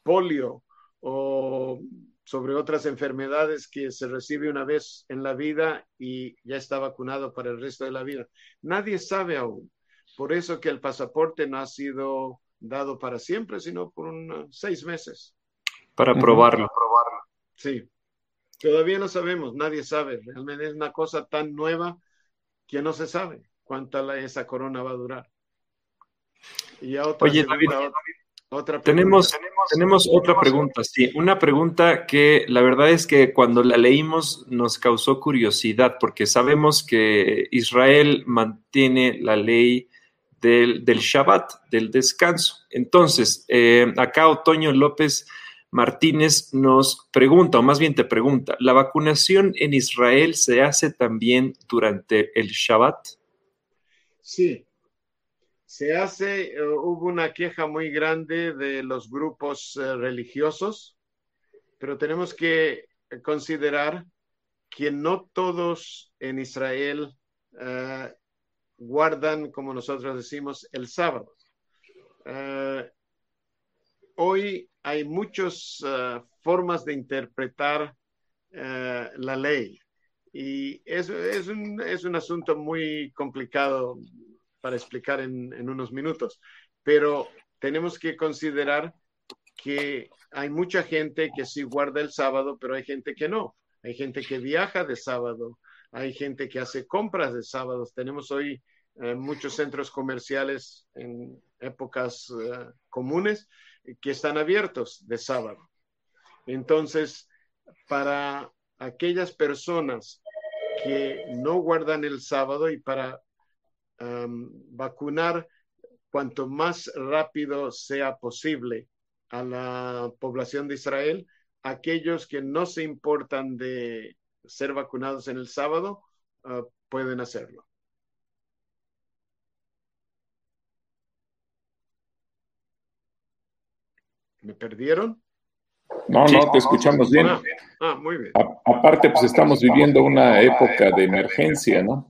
polio o sobre otras enfermedades que se recibe una vez en la vida y ya está vacunado para el resto de la vida. Nadie sabe aún. Por eso que el pasaporte no ha sido dado para siempre, sino por unos seis meses. Para probarlo. Sí. Todavía no sabemos, nadie sabe. Realmente es una cosa tan nueva que no se sabe cuánta esa corona va a durar. Y Oye, David, tenemos, tenemos otra pregunta, sí, una pregunta que la verdad es que cuando la leímos nos causó curiosidad porque sabemos que Israel mantiene la ley del, Shabbat, del descanso. Entonces, eh, acá Otoño López Martínez nos pregunta, o más bien te pregunta, ¿la vacunación en Israel se hace también durante el Shabbat? Sí, se hace, eh, hubo una queja muy grande de los grupos eh, religiosos, pero tenemos que considerar que no todos en Israel eh, guardan, como nosotros decimos, el sábado. hoy hay muchas formas de interpretar la ley y eso es es un asunto muy complicado para explicar en, unos minutos, pero tenemos que considerar que hay mucha gente que sí guarda el sábado, pero hay gente que no. Hay gente que viaja de sábado, hay gente que hace compras de sábados. Tenemos hoy eh, muchos centros comerciales en épocas eh, comunes que están abiertos de sábado. Entonces, para aquellas personas que no guardan el sábado y para vacunar cuanto más rápido sea posible a la población de Israel. Aquellos que no se importan de ser vacunados en el sábado ah, pueden hacerlo. ¿Me perdieron? No, no, te escuchamos bien. Ah, ah muy bien. aparte, pues estamos viviendo una época de emergencia, ¿no?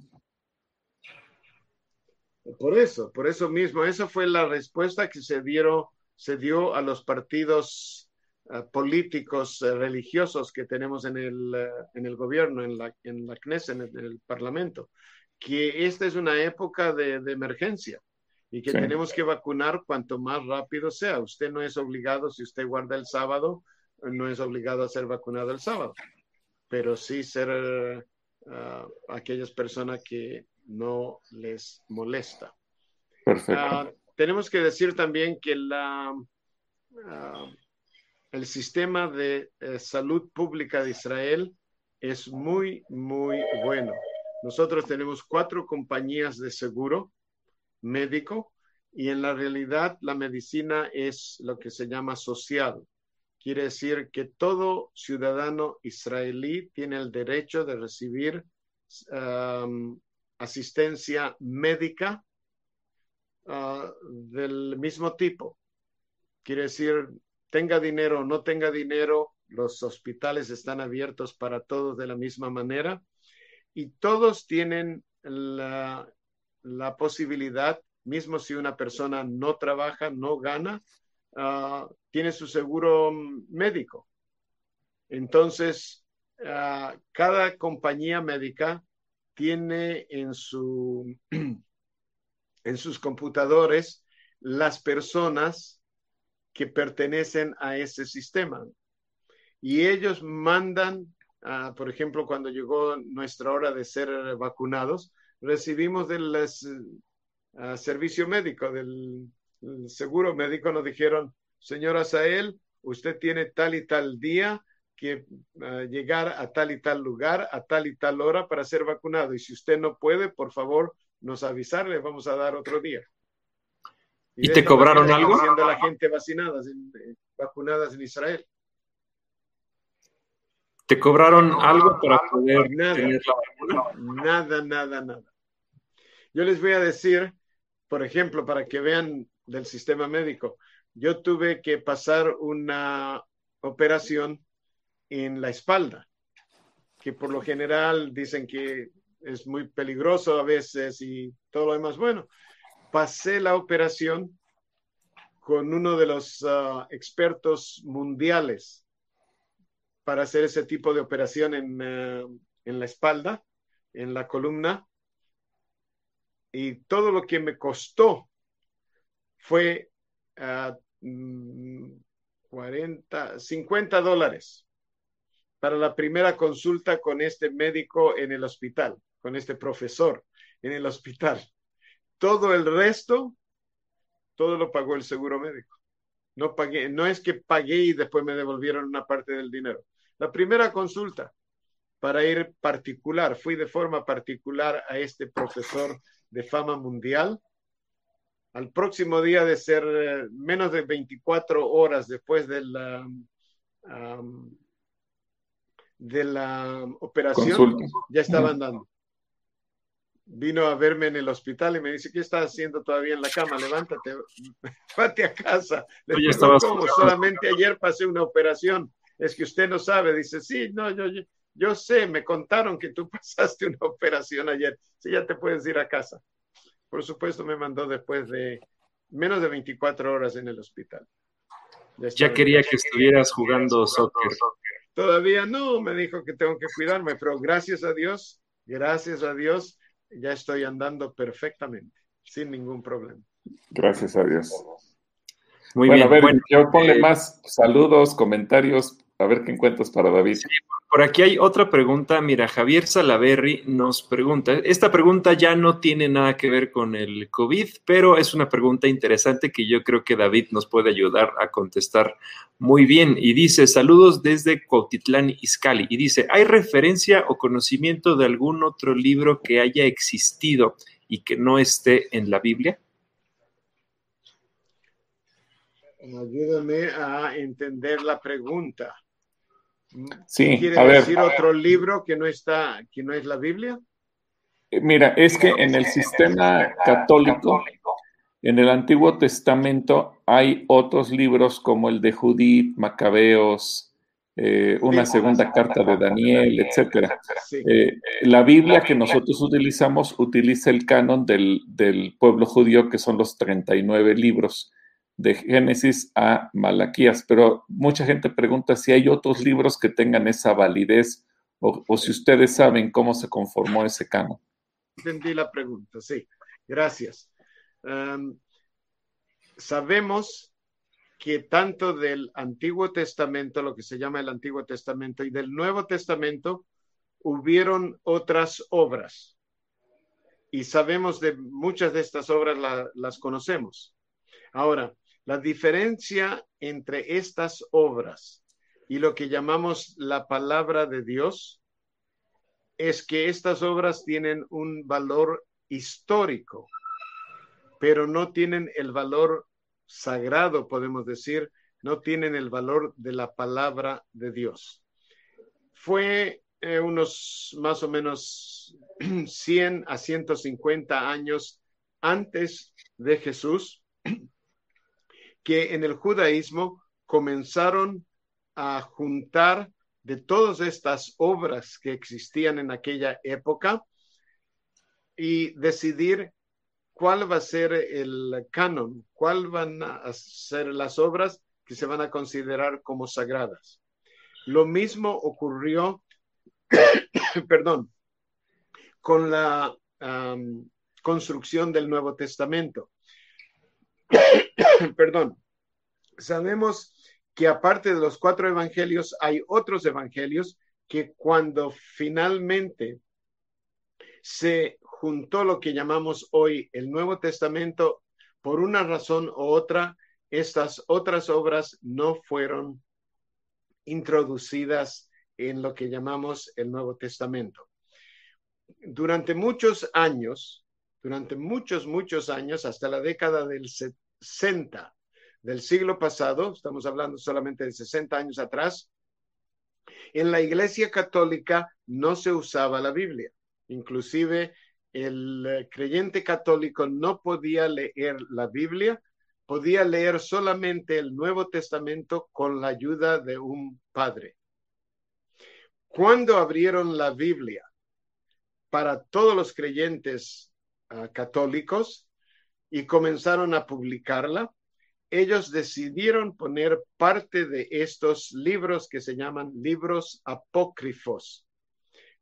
Por eso, por eso mismo, esa fue la respuesta que se, dieron, se dio a los partidos eh, políticos eh, religiosos que tenemos en el, eh, en el gobierno, en la, en la Knesset, en el, Parlamento, que esta es una época de, emergencia y que tenemos que vacunar cuanto más rápido sea. Usted no es obligado, si usted guarda el sábado, no es obligado a ser vacunado el sábado, pero sí ser aquellas personas que no les molesta. Perfecto. Ah, tenemos que decir también que la, ah, el sistema de eh, salud pública de Israel es muy, muy bueno. Nosotros tenemos cuatro compañías de seguro médico y en la realidad la medicina es lo que se llama social. Quiere decir que todo ciudadano israelí tiene el derecho de recibir asistencia médica uh, del mismo tipo. Quiere decir, tenga dinero o no tenga dinero, los hospitales están abiertos para todos de la misma manera y todos tienen la, la posibilidad mismo si una persona no trabaja, no gana, ah, tiene su seguro médico. Entonces, ah, cada compañía médica tiene en, su, <clears throat> en sus computadores las personas que pertenecen a ese sistema. Y ellos mandan, ah, por ejemplo, cuando llegó nuestra hora de ser vacunados, recibimos de las servicio médico, del, seguro médico, nos dijeron, señora Sael, usted tiene tal y tal día que llegar a tal y tal lugar, a tal y tal hora para ser vacunado. Y si usted no puede, por favor, nos avisar, le vamos a dar otro día. ¿Y, te cobraron algo? Haciendo la gente vacunadas en, vacunadas en Israel. ¿Te cobraron algo para poder nada, tener la vacuna? Nada, nada, nada. Yo les voy a decir por ejemplo, para que vean del sistema médico, yo tuve que pasar una operación en la espalda, que por lo general dicen que es muy peligroso a veces y todo lo demás. Bueno, pasé la operación con uno de los ah, expertos mundiales para hacer ese tipo de operación en, ah, en la espalda, en la columna, y todo lo que me costó fue 40, ah, 50 mm, dólares para la primera consulta con este médico en el hospital, con este profesor en el hospital. Todo el resto, todo lo pagó el seguro médico. No pagué, no es que pagué y después me devolvieron una parte del dinero. La primera consulta para ir particular, fui de forma particular a este profesor de fama mundial. Al próximo día de ser eh, menos de 24 horas después de la, de la operación, ya estaba andando. Vino a verme en el hospital y me dice, ¿qué estás haciendo todavía en la cama? Levántate, <laughs> vete a casa. Le Solamente ayer pasé una operación. Es que usted no sabe. Dice, sí, no, yo, yo yo sé, me contaron que tú <laughs> pasaste una operación ayer. Sí, ya te puedes ir a casa. Por supuesto, me mandó después de menos de 24 horas en el hospital. Ya, quería que estuvieras jugando soccer. Todavía no, me dijo que tengo que cuidarme, pero gracias a Dios, gracias a Dios, ya estoy andando perfectamente, sin ningún problema. Gracias a Dios. Muy bien. A ver, yo ponle eh, más saludos, comentarios, a ver qué encuentras para David. Por aquí hay otra pregunta. Mira, Javier Salaverri nos pregunta. Esta pregunta ya no tiene nada que ver con el COVID, pero es una pregunta interesante que yo creo que David nos puede ayudar a contestar muy bien. Y dice: Saludos desde Cuautitlán, Izcali. Y dice: ¿Hay referencia o conocimiento de algún otro libro que haya existido y que no esté en la Biblia? Ayúdame a entender la pregunta. Sí, ¿Quiere a decir otro libro que no está, que no es la Biblia? Eh, mira, es que en el sistema católico, en el Antiguo Testamento, hay otros libros como el de Judith, Macabeos, eh, una segunda carta de Daniel, etcétera. Eh, la Biblia que nosotros utilizamos utiliza el canon del, del pueblo judío, que son los 39 libros de Génesis a Malaquías, pero mucha gente pregunta si hay otros libros que tengan esa validez o, si ustedes saben cómo se conformó ese canon. Entendí la pregunta, sí, gracias. sabemos que tanto del Antiguo Testamento, lo que se llama el Antiguo Testamento, y del Nuevo Testamento, hubieron otras obras. Y sabemos de muchas de estas obras las conocemos. Ahora, La diferencia entre estas obras y lo que llamamos la palabra de Dios es que estas obras tienen un valor histórico, pero no tienen el valor sagrado, podemos decir, no tienen el valor de la palabra de Dios. Fue eh, unos más o menos <clears throat> 100 a 150 años antes de Jesús que en el judaísmo comenzaron a juntar de todas estas obras que existían en aquella época y decidir cuál va a ser el canon, cuál van a ser las obras que se van a considerar como sagradas. Lo mismo ocurrió, <coughs> perdón, con la construcción del Nuevo Testamento. <coughs> perdón. Sabemos que aparte de los cuatro evangelios, hay otros evangelios que cuando finalmente se juntó lo que llamamos hoy el Nuevo Testamento, por una razón u otra, estas otras obras no fueron introducidas en lo que llamamos el Nuevo Testamento. Durante muchos años, durante muchos, muchos años, hasta la década del 60 del siglo pasado, estamos hablando solamente de 60 años atrás, en la Iglesia Católica no se usaba la Biblia. Inclusive el creyente católico no podía leer la Biblia podía leer solamente el Nuevo Testamento con la ayuda de un padre. Cuando abrieron la Biblia para todos los creyentes ah, católicos y comenzaron a publicarla, ellos decidieron poner parte de estos libros que se llaman libros apócrifos,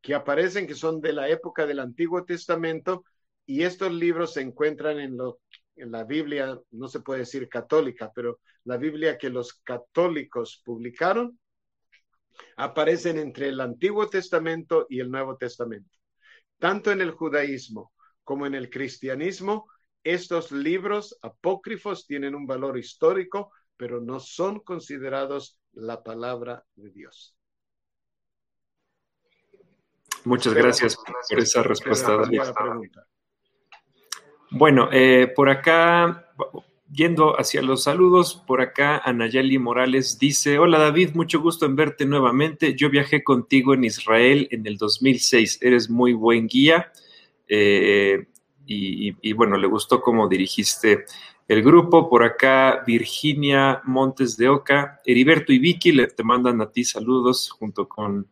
que aparecen que son de la época del Antiguo Testamento y estos libros se encuentran en en la Biblia, no se puede decir católica, pero la Biblia que los católicos publicaron, aparecen entre el Antiguo Testamento y el Nuevo Testamento. Tanto en el judaísmo como en el cristianismo, estos libros apócrifos tienen un valor histórico, pero no son considerados la palabra de Dios. Muchas gracias por esa respuesta. Bueno, eh, por acá, yendo hacia los saludos, por acá Anayeli Morales dice, hola David, mucho gusto en verte nuevamente. Yo viajé contigo en Israel en el 2006, eres muy buen guía eh, y, bueno, le gustó cómo dirigiste el grupo. Por acá Virginia Montes de Oca, Heriberto y Vicky le, te mandan a ti saludos junto con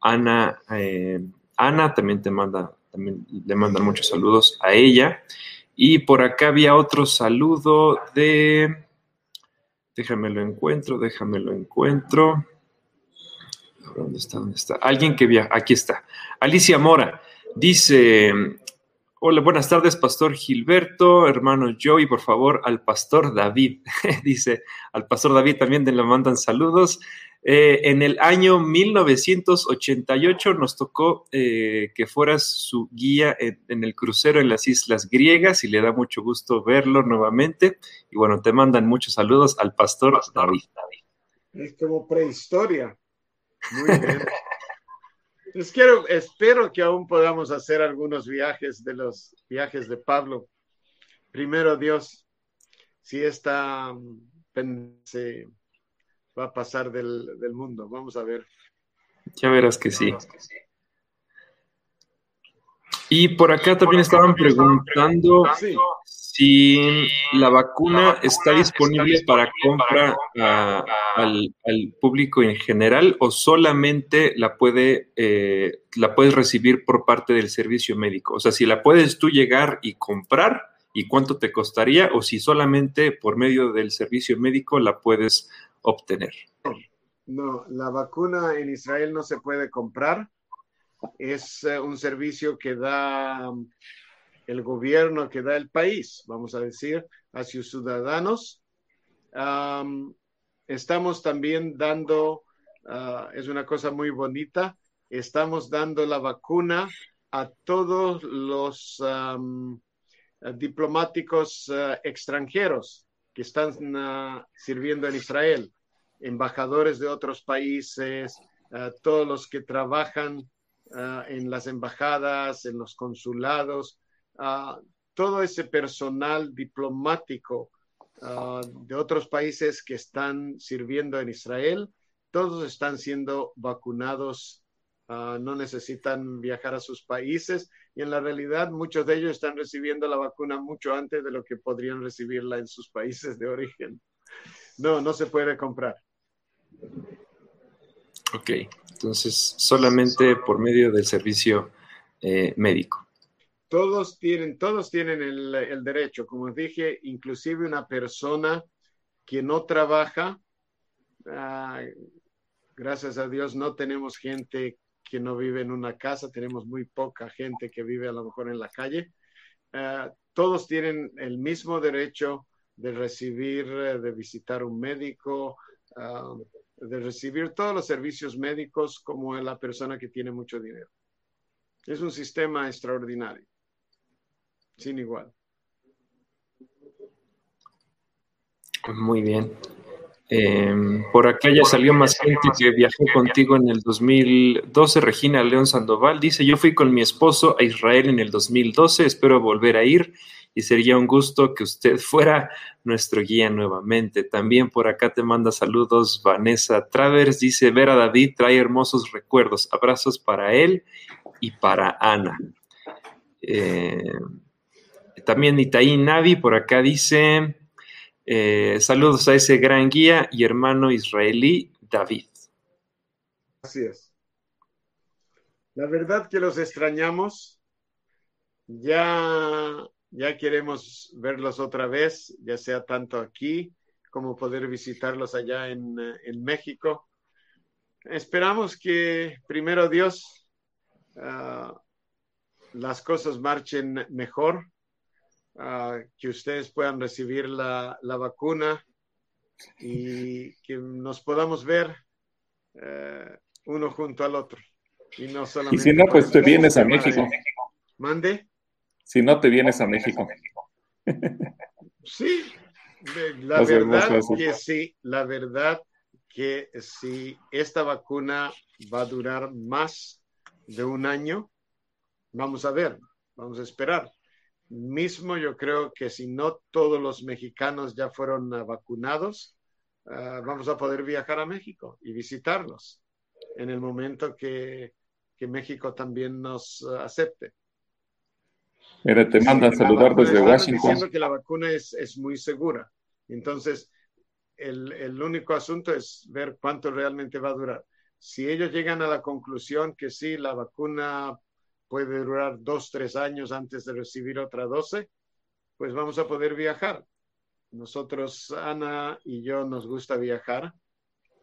Ana. Eh, Ana también te manda, también le mandan muchos saludos a ella. Y por acá había otro saludo de... Déjame lo encuentro, déjame lo encuentro. ¿Dónde está? ¿Dónde está? Alguien que viaja. Aquí está. Alicia Mora dice: Hola, buenas tardes, Pastor Gilberto, hermano Joey, por favor, al Pastor David. <laughs> dice: Al Pastor David también le mandan saludos. Eh, en el año 1988 nos tocó eh, que fueras su guía en, el crucero en las Islas Griegas y le da mucho gusto verlo nuevamente. Y bueno, te mandan muchos saludos al pastor, David. Es como prehistoria. Muy bien. <laughs> Pues quiero, espero que aún podamos hacer algunos viajes de los viajes de Pablo. Primero Dios, si esta se va a pasar del, mundo. Vamos a ver. Ya verás que sí. Y por acá también estaban preguntando si la vacuna está disponible para compra al, público en general o solamente la, puede, eh, la puedes recibir por parte del servicio médico. O sea, si la puedes tú llegar y comprar y cuánto te costaría o si solamente por medio del servicio médico la puedes obtener. No, la vacuna en Israel no se puede comprar. Es eh, un servicio que da el gobierno, que da el país, vamos a decir, a sus ciudadanos. estamos también dando, uh, es una cosa muy bonita, estamos dando la vacuna a todos los diplomáticos uh, extranjeros que están sirviendo en Israel, embajadores de otros países, todos los que trabajan en las embajadas, en los consulados, todo ese personal diplomático de otros países que están sirviendo en Israel, todos están siendo vacunados Ah, no necesitan viajar a sus países y en la realidad muchos de ellos están recibiendo la vacuna mucho antes de lo que podrían recibirla en sus países de origen. No, no se puede comprar. Ok, entonces solamente por medio del servicio eh, médico. Todos tienen, todos tienen el, derecho, como dije, inclusive una persona que no trabaja, gracias a Dios no tenemos gente que no vive en una casa, tenemos muy poca gente que vive a lo mejor en la calle. Eh, todos tienen el mismo derecho de recibir, eh, de visitar un médico, ah, de recibir todos los servicios médicos como la persona que tiene mucho dinero. Es un sistema extraordinario, sin igual. Muy bien. Em, por acá ya salió más gente que viajó contigo en el 2012. Regina León Sandoval dice: Yo fui con mi esposo a Israel en el 2012. Espero volver a ir y sería un gusto que usted <laughs> fuera nuestro guía nuevamente. También por acá te manda saludos Vanessa Travers. Dice: Ver a David trae hermosos recuerdos. Abrazos para él y para Ana. Eh, también Itaí Navi por acá dice. Eh, saludos a ese gran guía y hermano israelí, David. Así es. La verdad que los extrañamos. Ya, ya queremos verlos otra vez, ya sea tanto aquí como poder visitarlos allá en, México. Esperamos que primero Dios ah, las cosas marchen mejor que ustedes puedan recibir la, vacuna y que nos podamos ver eh, uno junto al otro. Y, no solamente si no, pues te vienes a México. Mande. Si no, te vienes a México. Sí, la verdad que sí, la verdad que si esta vacuna va a durar más de un año, vamos a ver, vamos a esperar mismo yo creo que si no todos los mexicanos ya fueron vacunados, ah, vamos a poder viajar a México y visitarlos en el momento que, México también nos ah, acepte. Mira, te mandan saludar desde Washington. Diciendo que la vacuna es, muy segura. Entonces, el, el, único asunto es ver cuánto realmente va a durar. Si ellos llegan a la conclusión que sí, la vacuna puede durar dos, tres años antes de recibir otra dosis, pues vamos a poder viajar. Nosotros, Ana y yo, nos gusta viajar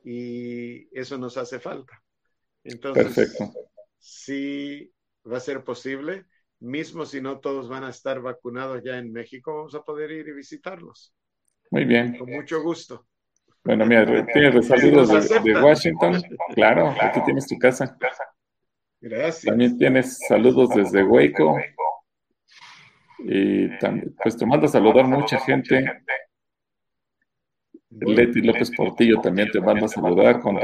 y eso nos hace falta. Entonces, si va a ser posible, mismo si no todos van a estar vacunados ya en México, vamos a poder ir y visitarlos. Muy bien. Con mucho gusto. Bueno, mira, tienes saludos de, de, Washington. Claro, aquí tienes tu casa. Gracias. También tienes saludos desde Hueco. Y también, pues te manda a saludar mucha gente. Leti López Portillo también te manda a saludar. Con,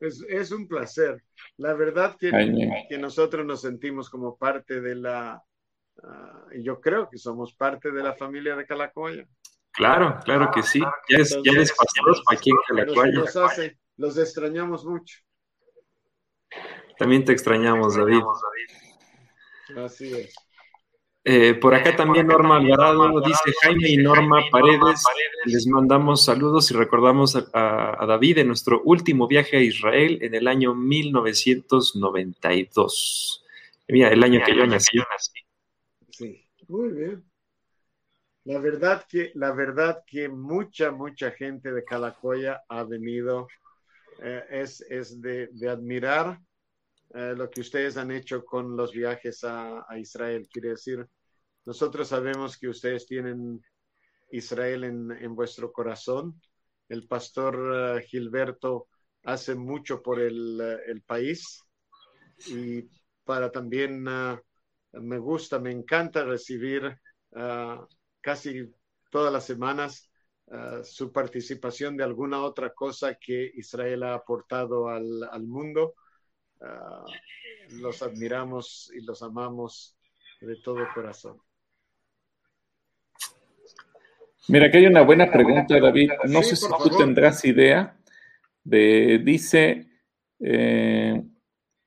Es, un placer. La verdad que, que, nosotros nos sentimos como parte de la, ah, yo creo que somos parte de la familia de Calacoya. Claro, claro que sí. Ya, es, ya eres pastor aquí en Calacoya. los extrañamos mucho. También te extrañamos, David. Así es. Eh, por acá también Norma Alvarado dice Jaime y Norma Paredes. Les mandamos saludos y recordamos a, David en nuestro último viaje a Israel en el año 1992. Mira, el año que yo nací. Sí, muy bien. La verdad que, la verdad que mucha, mucha gente de Calacoya ha venido, eh, es, es de, de admirar eh, lo que ustedes han hecho con los viajes a, Israel. Quiere decir, nosotros sabemos que ustedes tienen Israel en, vuestro corazón. El pastor eh, Gilberto hace mucho por el, eh, país y para también me gusta, me encanta recibir casi todas las semanas uh, su participación de alguna otra cosa que Israel ha aportado al, al mundo. Uh, los admiramos y los amamos de todo corazón. Mira, que hay una buena pregunta, David. No sí, sé si tú tendrás idea de, dice, eh,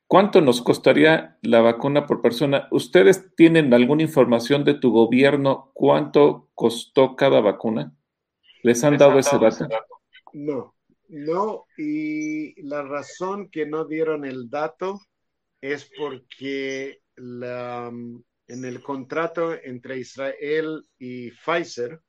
¿cuánto nos costaría la vacuna por persona? ¿Ustedes tienen alguna información de tu gobierno cuánto costó cada vacuna? ¿Les han, ¿Les dado, han ese dato? No, no, y la razón que no dieron el dato es porque la, en el contrato entre Israel y Pfizer,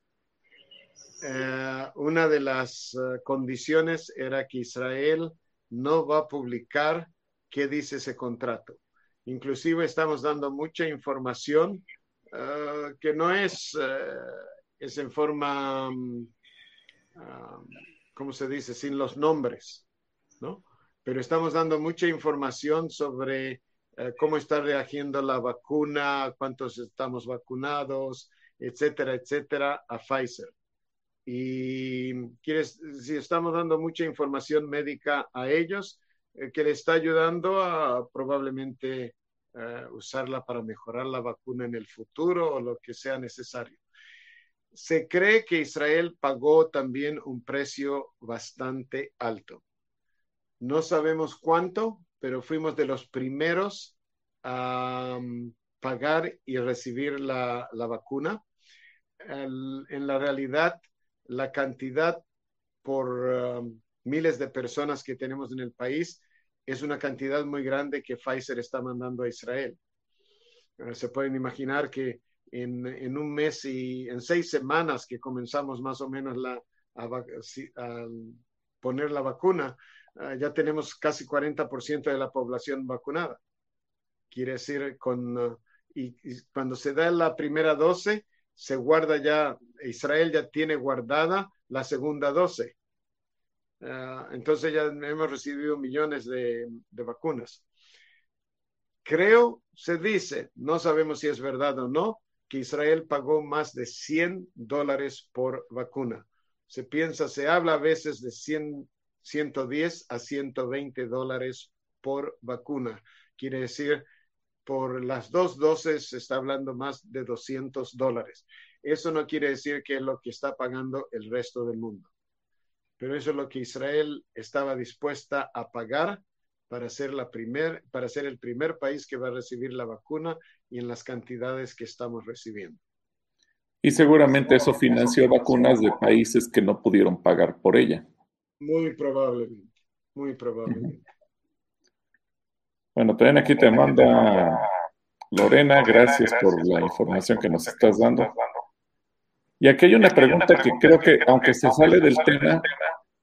eh, una de las uh, condiciones era que Israel no va a publicar qué dice ese contrato. Inclusive estamos dando mucha información uh, que no es, uh, es en forma, um, ¿cómo se dice? Sin los nombres, ¿no? Pero estamos dando mucha información sobre cómo está reagiendo la vacuna, cuántos estamos vacunados, etcétera, etcétera, a Pfizer y quieres, si estamos dando mucha información médica a ellos, eh, que le está ayudando a probablemente eh, usarla para mejorar la vacuna en el futuro o lo que sea necesario. Se cree que Israel pagó también un precio bastante alto. No sabemos cuánto, pero fuimos de los primeros a um, pagar y recibir la, vacuna. El, en la realidad, la cantidad por um, miles de personas que tenemos en el país es una cantidad muy grande que Pfizer está mandando a Israel. Uh, se pueden imaginar que en, en, un mes y en seis semanas que comenzamos más o menos la, a, a poner la vacuna, uh, ya tenemos casi 40% de la población vacunada. Quiere decir, con, y, y, cuando se da la primera dosis, se guarda ya, Israel ya tiene guardada la segunda dosis. Uh, entonces ya hemos recibido millones de, de, vacunas. Creo, se dice, no sabemos si es verdad o no, que Israel pagó más de 100 dólares por vacuna. Se piensa, se habla a veces de 100, 110 a 120 dólares por vacuna. Quiere decir por las dos dosis se está hablando más de 200 dólares. Eso no quiere decir que es lo que está pagando el resto del mundo, pero eso es lo que Israel estaba dispuesta a pagar para ser, la primer, para ser el primer país que va a recibir la vacuna y en las cantidades que estamos recibiendo. Y seguramente eso financió vacunas de países que no pudieron pagar por ella. Muy probablemente, muy probablemente. Bueno, también aquí te manda Lorena, gracias por la información que nos estás dando. Y aquí hay una pregunta que creo que, aunque se sale del tema,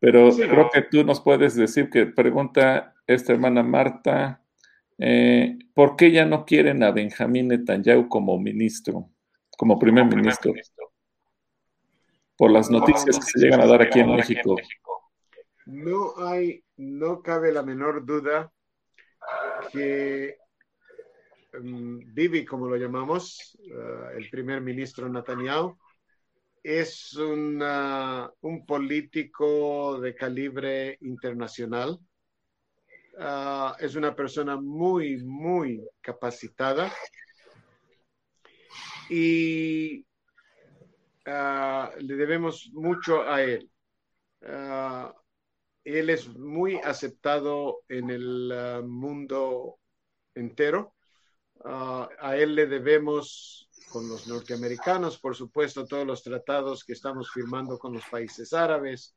pero creo que tú nos puedes decir que pregunta esta hermana Marta, eh, ¿por qué ya no quieren a Benjamín Netanyahu como ministro, como primer ministro? Por las noticias que se llegan a dar aquí en México. No hay, no cabe la menor duda que um, Bibi, como lo llamamos, uh, el primer ministro Netanyahu, es una, un político de calibre internacional. Uh, es una persona muy, muy capacitada y uh, le debemos mucho a él. Uh, él es muy aceptado en el mundo entero. A él le debemos con los norteamericanos, por supuesto, todos los tratados que estamos firmando con los países árabes.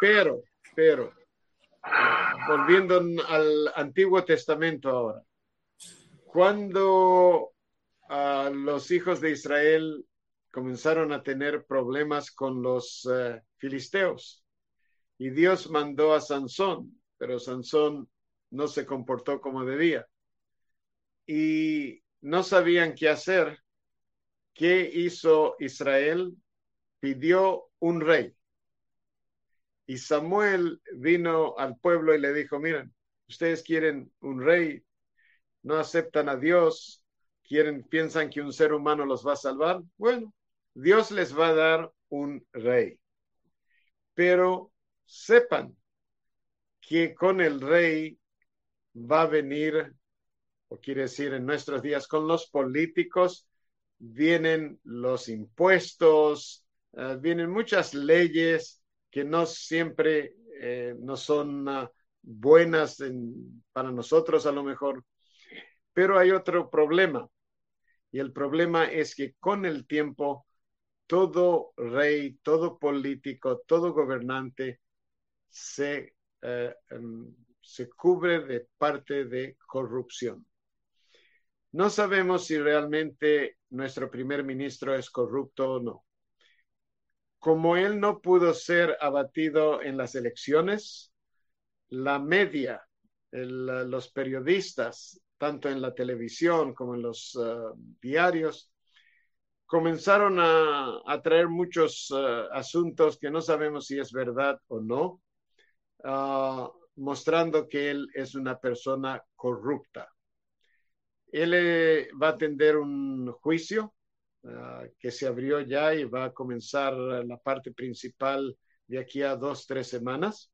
Pero, pero, volviendo al Antiguo Testamento ahora, cuando uh, los hijos de Israel comenzaron a tener problemas con los uh, filisteos, y Dios mandó a Sansón, pero Sansón no se comportó como debía. Y no sabían qué hacer. ¿Qué hizo Israel? Pidió un rey. Y Samuel vino al pueblo y le dijo, miren, ustedes quieren un rey, no aceptan a Dios, quieren, piensan que un ser humano los va a salvar. Bueno, Dios les va a dar un rey. Pero sepan que con el rey va a venir, o quiere decir en nuestros días, con los políticos, vienen los impuestos, eh, vienen muchas leyes que no siempre eh, no son ah, buenas para nosotros a lo mejor. Pero hay otro problema. Y el problema es que con el tiempo, todo rey, todo político, todo gobernante se, eh, em, se cubre de parte de corrupción. No sabemos si realmente nuestro primer ministro es corrupto o no. Como él no pudo ser abatido en las elecciones, la media, los periodistas, tanto en la televisión como en los uh, diarios, comenzaron a, traer muchos uh, asuntos que no sabemos si es verdad o no, uh, mostrando que él es una persona corrupta. Él eh, va a atender un juicio que se abrió ya y va a comenzar la parte principal de aquí a dos, tres semanas.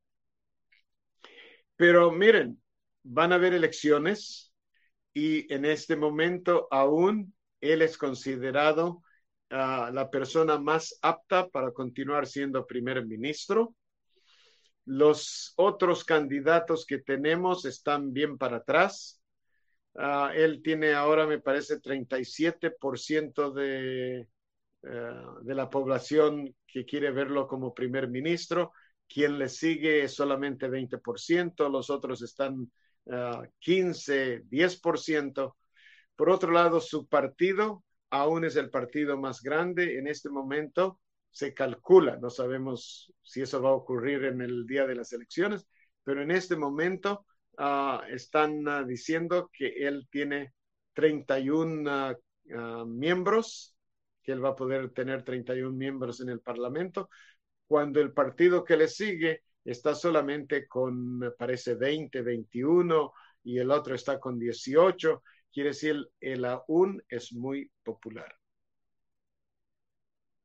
Pero miren, van a haber elecciones y en este momento aún él es considerado ah, la persona más apta para continuar siendo primer ministro. Los otros candidatos que tenemos están bien para atrás. Ah, él tiene ahora, me parece, 37% de, uh, de la población que quiere verlo como primer ministro quien le sigue es solamente 20%, los otros están 15, ah, 10%. Por otro lado, su partido aún es el partido más grande en este momento. Se calcula, no sabemos si eso va a ocurrir en el día de las elecciones, pero en este momento ah, están ah, diciendo que él tiene 31 miembros, que él va a poder tener 31 miembros en el Parlamento, cuando el partido que le sigue está solamente con, me parece, 20, 21 y el otro está con 18. Quiere decir, el aún es muy popular.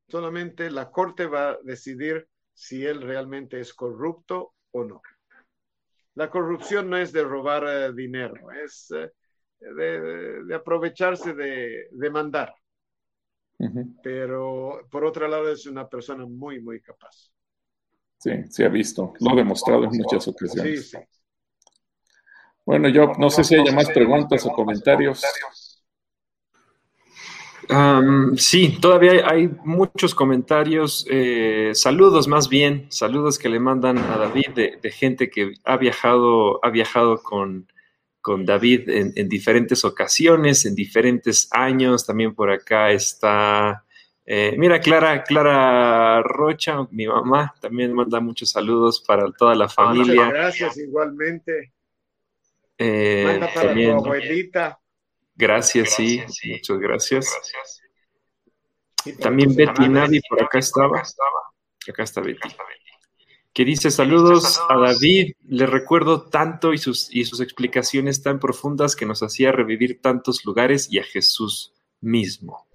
Solamente la corte va a decidir si él realmente es corrupto o no. La corrupción no es de robar eh, dinero, es eh, de, aprovecharse de, de mandar pero por otro lado es una persona muy, muy capaz. Sí, se ha visto, lo ha demostrado en muchas ocasiones. Bueno, yo no sé si hay más preguntas o comentarios. Sí, todavía hay muchos comentarios. Eh, saludos más bien, saludos que le mandan a David de, de gente que ha viajado, ha viajado con, con David en, diferentes ocasiones, en diferentes años. También por acá está, eh, mira, Clara, Clara Rocha, mi mamá, también manda muchos saludos para toda la familia. Muchas gracias, igualmente. Eh, manda para tu abuelita. Gracias, sí, muchas gracias. También Betty Navi por acá estaba. Acá está Betty que dice saludos a David, le recuerdo tanto y sus, y sus explicaciones tan profundas que nos hacía revivir tantos lugares y a Jesús mismo.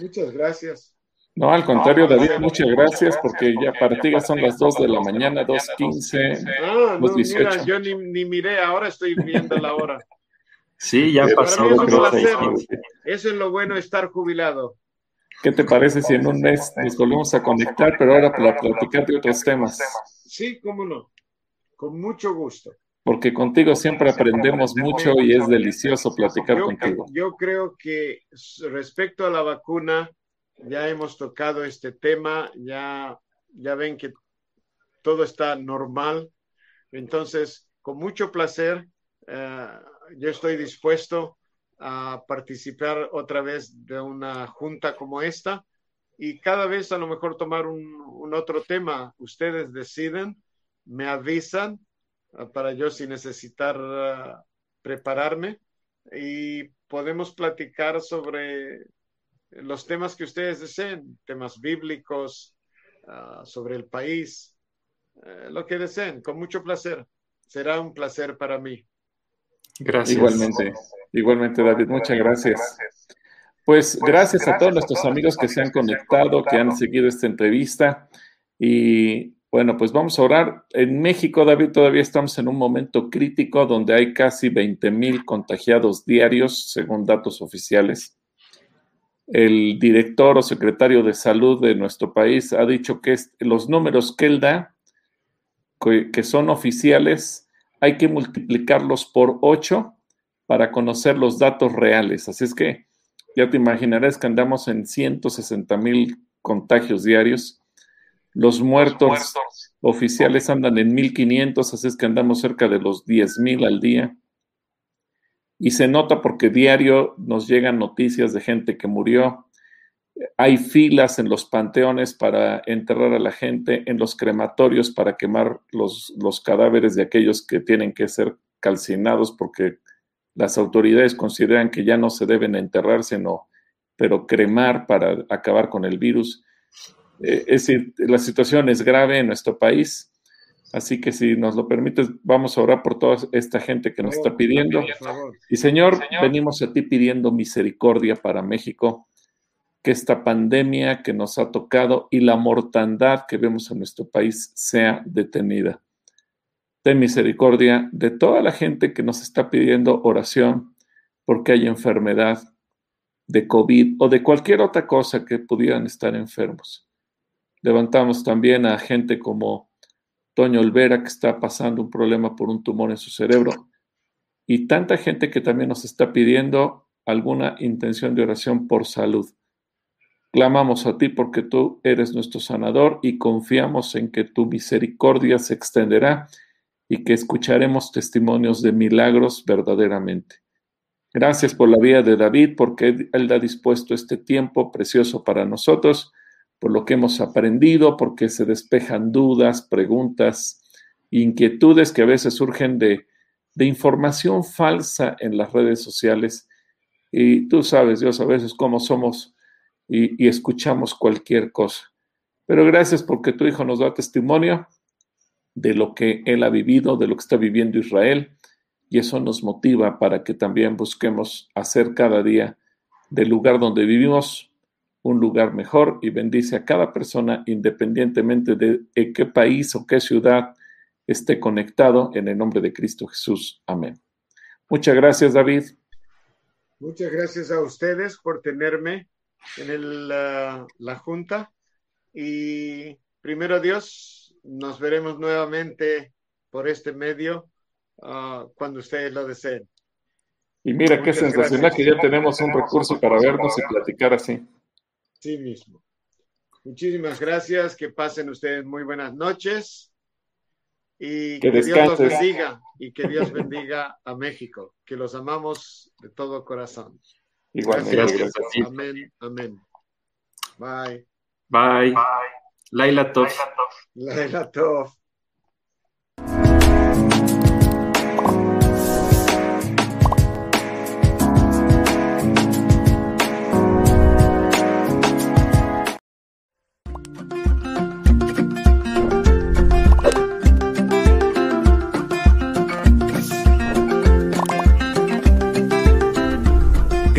muchas gracias. No, al contrario, David, muchas gracias porque ya para ti ya son las 2 de la mañana, 2.15. Ah, no, mira, yo ni, ni, miré, ahora estoy viendo la hora. Sí, ya pasó. Eso es lo bueno de estar jubilado. ¿Qué te parece si en un mes nos volvemos a conectar, pero ahora para platicar de otros temas? Sí, cómo no. Con mucho gusto. Porque contigo siempre aprendemos mucho y es delicioso platicar contigo. Yo creo que respecto a la vacuna, ya hemos tocado este tema, ya, ya ven que todo está normal. Entonces, con mucho placer, eh, yo estoy dispuesto a participar otra vez de una junta como esta y cada vez a lo mejor tomar un, otro tema. Ustedes deciden, me avisan ah, para yo si necesitar ah, prepararme y podemos platicar sobre los temas que ustedes deseen, temas bíblicos, ah, sobre el país, eh, lo que deseen, con mucho placer. Será un placer para mí. Gracias. Igualmente. Igualmente, David, muchas gracias. Pues gracias a todos nuestros amigos que se han conectado, que han seguido esta entrevista. Y bueno, pues vamos a orar. En México, David, todavía estamos en un momento crítico donde hay casi 20 mil contagiados diarios, según datos oficiales. El director o secretario de salud de nuestro país ha dicho que los números que él da, que son oficiales, hay que multiplicarlos por 8 para conocer los datos reales. Así es que ya te imaginarás que andamos en 160 mil contagios diarios. Los muertos, oficiales andan en 1500, así es que andamos cerca de los 10 mil al día. Y se nota porque diario nos llegan noticias de gente que murió. Hay filas en los panteones para enterrar a la gente, en los crematorios para quemar los, los cadáveres de aquellos que tienen que ser calcinados porque las autoridades consideran que ya no se deben enterrar, sino, pero cremar para acabar con el virus. Eh, es decir, la situación es grave en nuestro país, así que si nos lo permites, vamos a orar por toda esta gente que nos está pidiendo. Y Señor, venimos a ti pidiendo misericordia para México, que esta pandemia que nos ha tocado y la mortandad que vemos en nuestro país sea detenida ten misericordia de toda la gente que nos está pidiendo oración porque hay enfermedad de COVID o de cualquier otra cosa que pudieran estar enfermos. Levantamos también a gente como Toño Olvera, que está pasando un problema por un tumor en su cerebro, y tanta gente que también nos está pidiendo alguna intención de oración por salud. Clamamos a ti porque tú eres nuestro sanador y confiamos en que tu misericordia se extenderá y que escucharemos testimonios de milagros verdaderamente. Gracias por la vida de David, porque Él ha dispuesto este tiempo precioso para nosotros, por lo que hemos aprendido, porque se despejan dudas, preguntas, inquietudes que a veces surgen de, información falsa en las redes sociales. Y tú sabes, Dios, a veces cómo somos y, y escuchamos cualquier cosa. Pero gracias porque tu Hijo nos da testimonio de lo que él ha vivido, de lo que está viviendo Israel, y eso nos motiva para que también busquemos hacer cada día del lugar donde vivimos un lugar mejor y bendice a cada persona independientemente de en qué país o qué ciudad esté conectado en el nombre de Cristo Jesús. Amén. Muchas gracias, David. Muchas gracias a ustedes por tenerme en la, la junta y primero Dios, nos veremos nuevamente por este medio uh, cuando ustedes lo deseen. Y mira qué sensacional que ya tenemos un recurso para vernos y platicar así. Sí mismo. Muchísimas gracias, que pasen ustedes muy buenas noches y que, Dios los bendiga y que Dios bendiga a México, que los amamos de todo corazón. Igualmente. Gracias. Amén, amén. Bye. Bye. Bye. Laila Tov. Laila Tov.